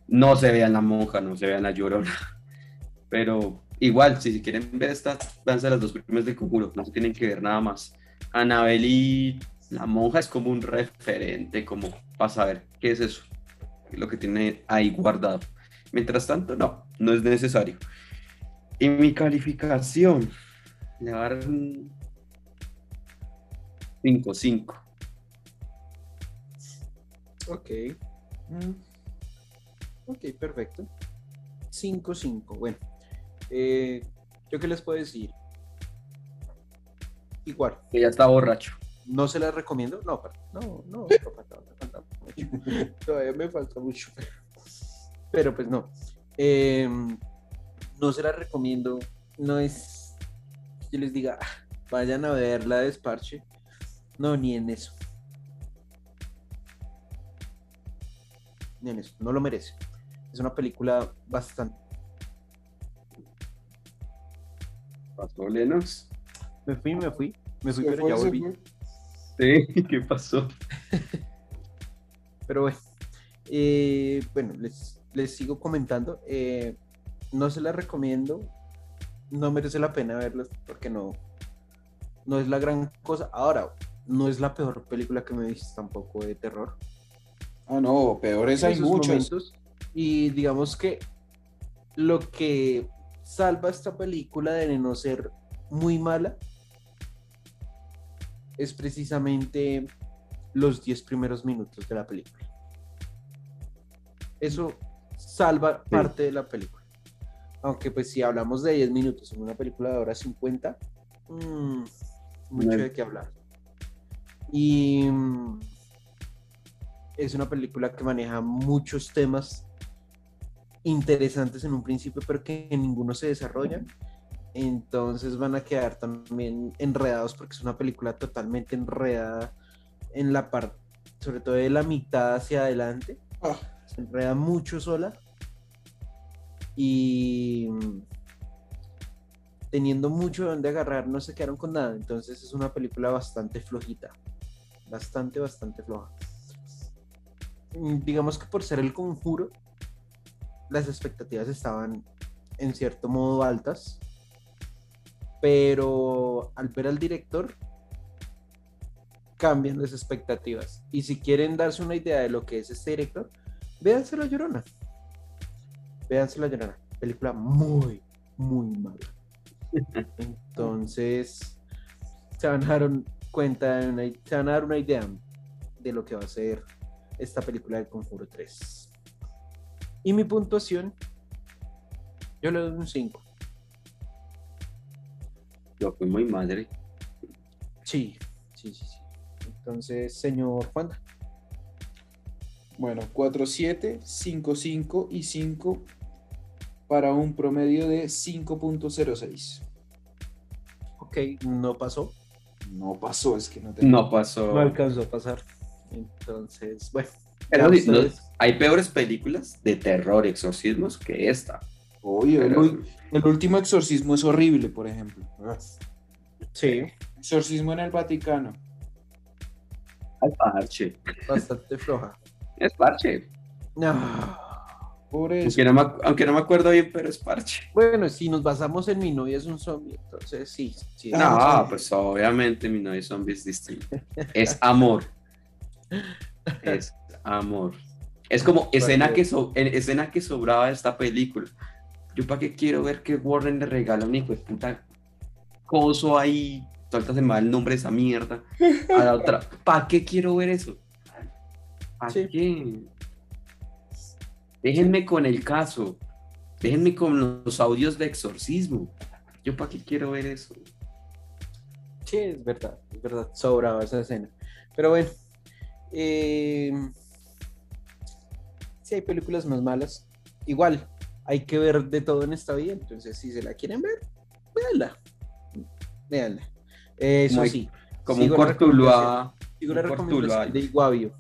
No se vean la monja, no se vean la llorona. (laughs) Pero igual, si quieren ver estas, véanse las dos primeras de conjuro. No se tienen que ver nada más. Anabel y la monja es como un referente, como para saber qué es eso. Lo que tiene ahí guardado. Mientras tanto, no, no es necesario. Y mi calificación le a dar un 5-5. Ok, mm, ok, perfecto. 5-5. Bueno, eh, ¿yo qué les puedo decir? Igual, Que ya está borracho. no se las recomiendo. No, no, no. (laughs) Todavía me falta mucho. Pero pues no. Eh, no se las recomiendo. No es. que Yo les diga, "Ah, vayan a ver la desparche. No, ni en eso. Ni en eso. No lo merece. Es una película bastante. ¿Pasó Lennox? Me fui, me fui. Me fui, pero ya volví. Sí, (laughs) ¿qué pasó? (laughs) Pero bueno, (laughs) eh, bueno, les, les sigo comentando. eh, no se las recomiendo. No merece la pena verlas porque no, no es la gran cosa. Ahora, no es la peor película que me he visto tampoco de terror. Ah, no, peores hay muchos. momentos. Y digamos que lo que salva esta película de no ser muy mala es precisamente los 10 primeros minutos de la película. Eso salva parte de la película. Aunque pues si hablamos de 10 minutos en una película de hora 50, mm, mucho de qué hablar. Y mm, es una película que maneja muchos temas interesantes en un principio, pero que ninguno se desarrolla. Entonces van a quedar también enredados porque es una película totalmente enredada en la parte, sobre todo de la mitad hacia adelante. Ah, Se enreda mucho sola. Y teniendo mucho donde agarrar, no se quedaron con nada. Entonces es una película bastante flojita. Bastante, bastante floja. Digamos que por ser el conjuro, las expectativas estaban en cierto modo altas. Pero al ver al director, cambian las expectativas. Y si quieren darse una idea de lo que es este director, véanse La Llorona. Véanse La Llorona. Película muy, muy mala. (laughs) Entonces, se van a dar un- cuenta, se van a dar una idea de lo que va a ser esta película del Conjuro 3. Y mi puntuación, yo le doy un 5. Yo fui muy madre. Sí, sí, sí, sí. Entonces, señor Juan. Bueno, 4, 7, 5, 5 y 5 para un promedio de 5.06. Ok, no pasó. No pasó, es que no te... No pasó. No alcanzó a pasar. Entonces, bueno. Pero no- hay peores películas de terror, exorcismos que esta. Obvio, el, Pero- el último exorcismo es horrible, por ejemplo. Sí, Exorcismo en el Vaticano. Es parche. bastante floja. Es parche. No. Por eso. Aunque no, me, ac- aunque no me acuerdo bien, pero es parche. Bueno, si nos basamos en mi novia es un zombie, entonces sí. sí No, Ah, pues obviamente mi novia zombie es distinto. Es amor. Es amor. Es como escena que, so- en- escena que sobraba de esta película. Yo para qué quiero ver que Warren le regala un hijo de puta coso ahí. Ahorita se me va el nombre de esa mierda. A la otra. ¿Para qué quiero ver eso? ¿Para Sí. qué? Déjenme con el caso. Déjenme con los audios de exorcismo. Yo para qué quiero ver eso. Sí, es verdad, es verdad, sobraba esa escena. Pero bueno, eh, sí hay películas más malas. Igual, hay que ver de todo en esta vida, entonces si se la quieren ver, véanla. Véanla. Eso Como sí, Como Sigo un cortuluá. sigo la recomendación cortuluá. de Iguavio.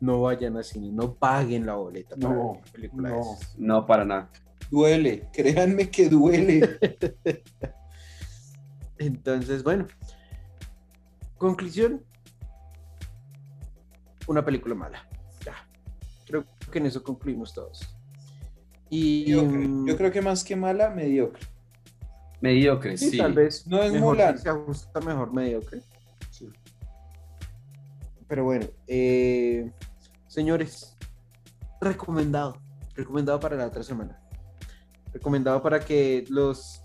No vayan al cine, no paguen la boleta para No, película no. No, para nada. Duele, créanme que duele. (laughs) Entonces, bueno. Conclusión. Una película mala. Ya. Creo que en eso concluimos todos. Y Mediocre. mm, Yo creo que más que mala, mediocre. Mediocre, sí, sí. tal vez No es mejor Mulan. si se ajusta mejor mediocre. Sí. Pero bueno, eh, señores, recomendado. Recomendado para la otra semana. Recomendado para que los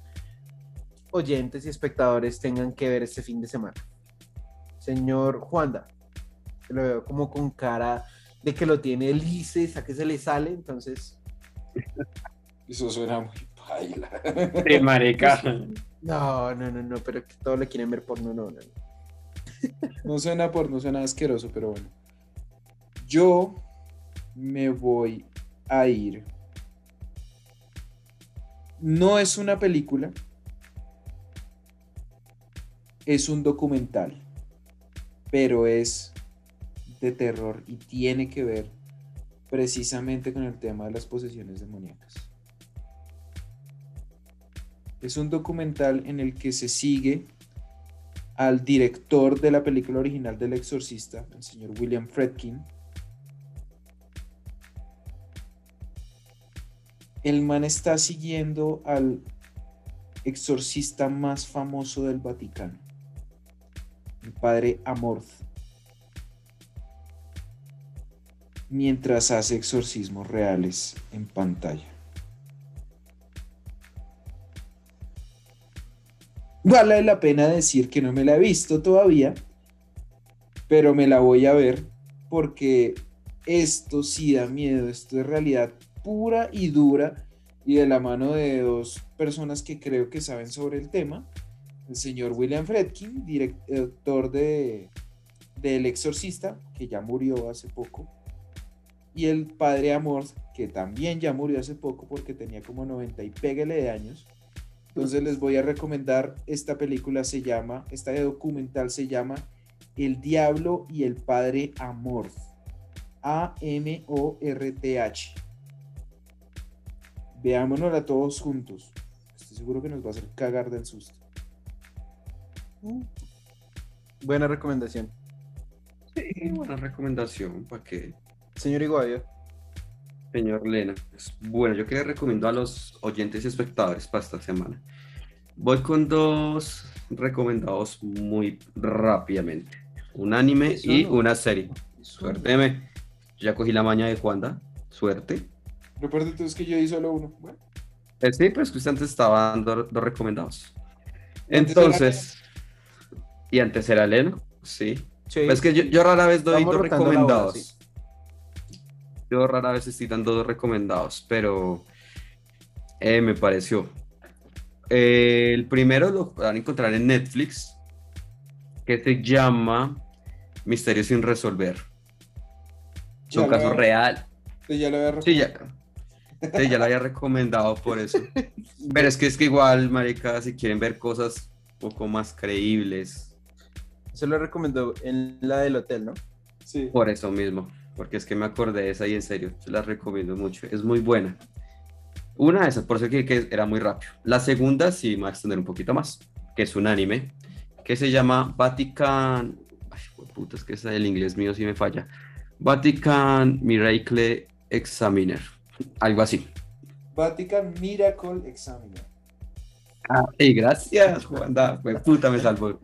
oyentes y espectadores tengan que ver este fin de semana. Señor Juanda, lo veo como con cara de que lo tiene lice, a que se le sale, entonces. Eso suena muy De marica. No, no, no, no, pero que todos le quieren ver porno, no, no. no. No suena por, no suena asqueroso, pero bueno. Yo me voy a ir. No es una película. Es un documental. Pero es de terror y tiene que ver precisamente con el tema de las posesiones demoníacas. Es un documental en el que se sigue al director de la película original del exorcista, el señor William Fredkin. El man está siguiendo al exorcista más famoso del Vaticano, el padre Amorth, mientras hace exorcismos reales en pantalla. Vale la pena decir que no me la he visto todavía, pero me la voy a ver porque esto sí da miedo, esto es realidad pura y dura y de la mano de dos personas que creo que saben sobre el tema, el señor William Fredkin, director de, El Exorcista, que ya murió hace poco, y el padre Amorth, que también ya murió hace poco porque tenía como 90 y pégale de años. Entonces les voy a recomendar esta película, se llama, esta documental se llama El Diablo y el Padre Amorth. A-M-O-R-T-H. Veámonosla todos juntos. Estoy seguro que nos va a hacer cagar del susto. Buena recomendación. Sí, buena recomendación. ¿Para qué? Señor Iguavio. Señor Lena. Pues, Bueno, yo que le recomiendo a los oyentes y espectadores para esta semana. Voy con dos recomendados muy rápidamente. Un anime Eso y no. una serie. Suérteme. Yo ya cogí la maña de Juanda. Suerte. Lo peor de es que yo di solo uno. Bueno, Eh, sí, pero es que usted antes estaba dando dos recomendados. Antes Entonces, y antes era Leno, sí. Sí. Pues es que yo, yo rara vez doy Estamos dos recomendados. Yo rara vez estoy dando dos recomendados, pero eh, me pareció Eh, el primero lo van a encontrar en Netflix, que se llama Misterio sin resolver. Es un caso había- real. Sí, ya lo había Sí, recomendado. ya. Sí, ya lo había recomendado por eso. Pero es que es que igual, marica, si quieren ver cosas un poco más creíbles, Se lo recomendó en la del hotel, ¿no? Sí. por eso mismo. Porque es que me acordé de esa y en serio, se la recomiendo mucho. Es muy buena. Una de esas, por eso que, que era muy rápido. La segunda sí me va a extender un poquito más, que es un anime, que se llama Vatican... Ay, puta, es que esa- el inglés mío sí me falla. Vatican Miracle Examiner. Algo así. Vatican Miracle Examiner. Ay, gracias, Juanda. Fue puta, me salvó.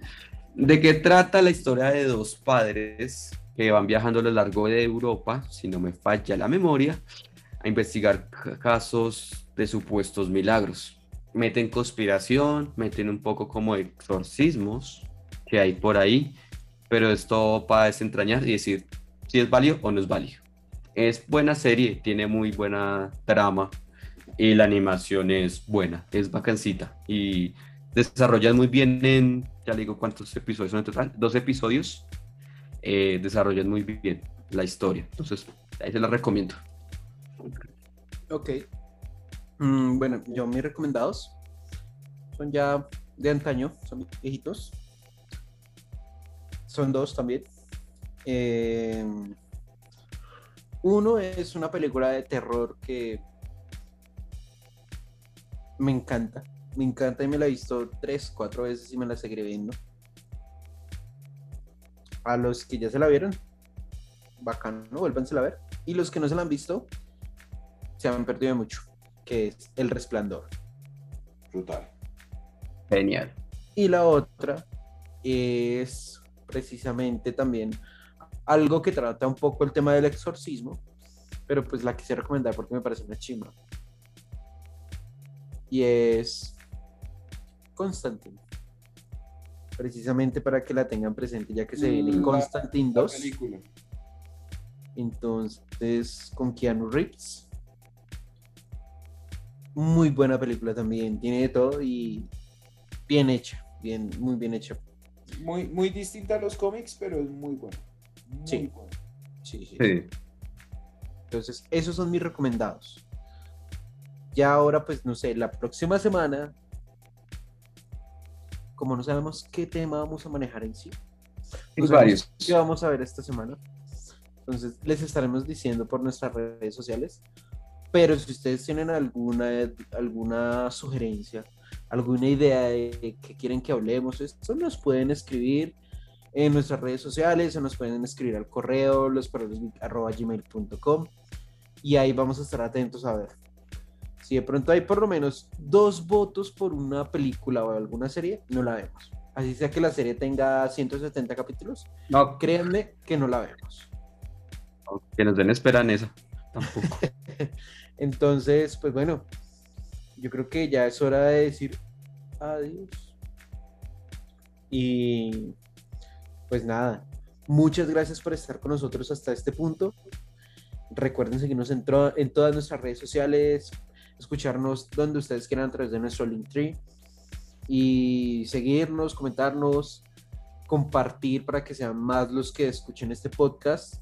¿De qué trata la historia de dos padres que van viajando a lo largo de Europa, si no me falla la memoria, a investigar ca- casos de supuestos milagros? Meten conspiración, meten un poco como exorcismos que hay por ahí, pero esto para desentrañar y decir si es válido o no es válido. Es buena serie, tiene muy buena trama, y la animación es buena, es bacancita y desarrollan muy bien en, ya le digo cuántos episodios son en total, dos episodios, eh, desarrollan muy bien la historia, entonces ahí se la recomiendo. Ok. Mm, bueno, yo mis recomendados son ya de antaño, son viejitos. Son dos también. Eh, uno es una película de terror que me encanta. Me encanta y me la he visto tres, cuatro veces y me la seguiré viendo. A los que ya se la vieron, bacano, vuélvansela a ver. Y los que no se la han visto, se han perdido de mucho, que es El Resplandor. Brutal. Genial. Y la otra es precisamente también algo que trata un poco el tema del exorcismo, pero pues la quise recomendar porque me parece una chimba. Y es Constantine. Precisamente para que la tengan presente, ya que se viene La- Constantine La 2. película. Entonces, con Keanu Reeves. Muy buena película también. Tiene de todo y bien hecha. Bien, muy bien hecha. Muy, muy distinta a los cómics, pero es muy buena. Muy Sí. buena. Sí, sí. Sí. Entonces, esos son mis recomendados. Ya ahora, pues, no sé, la próxima semana, como no sabemos qué tema vamos a manejar en sí, sabemos varios. qué vamos a ver esta semana. Entonces, les estaremos diciendo por nuestras redes sociales. Pero si ustedes tienen alguna, alguna sugerencia, alguna idea de que quieren que hablemos, esto nos pueden escribir en nuestras redes sociales o nos pueden escribir al correo losperrosgeek@gmail.com y ahí vamos a estar atentos a ver. Si de pronto hay por lo menos dos votos por una película o alguna serie, no la vemos. Así sea que la serie tenga 170 capítulos, No, créanme que no la vemos. que nos den espera en esa. Tampoco. (laughs) Entonces, pues bueno, yo creo que ya es hora de decir adiós. Y pues nada, muchas gracias por estar con nosotros hasta este punto. Recuerden seguirnos en todas nuestras redes sociales, escucharnos donde ustedes quieran a través de nuestro Linktree y seguirnos, comentarnos, compartir para que sean más los que escuchen este podcast,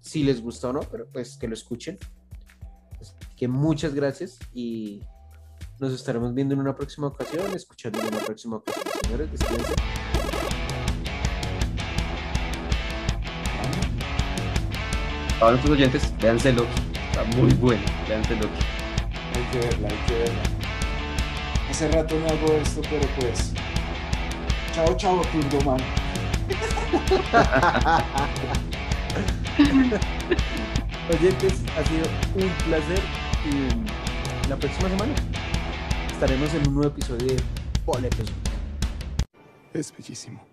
si les gusta o no, pero pues que lo escuchen. Así que muchas gracias y nos estaremos viendo en una próxima ocasión, escuchando en una próxima ocasión. Señores, despídense. A nuestros oyentes, véanselo. Está muy bueno. Véanselo. Hay que verla, hay que verla. Hace rato no hago esto, pero pues. Chao, chao, Turboman. (laughs) Oyentes, ha sido un placer y la próxima semana estaremos en un nuevo episodio de Boletos. Es bellísimo.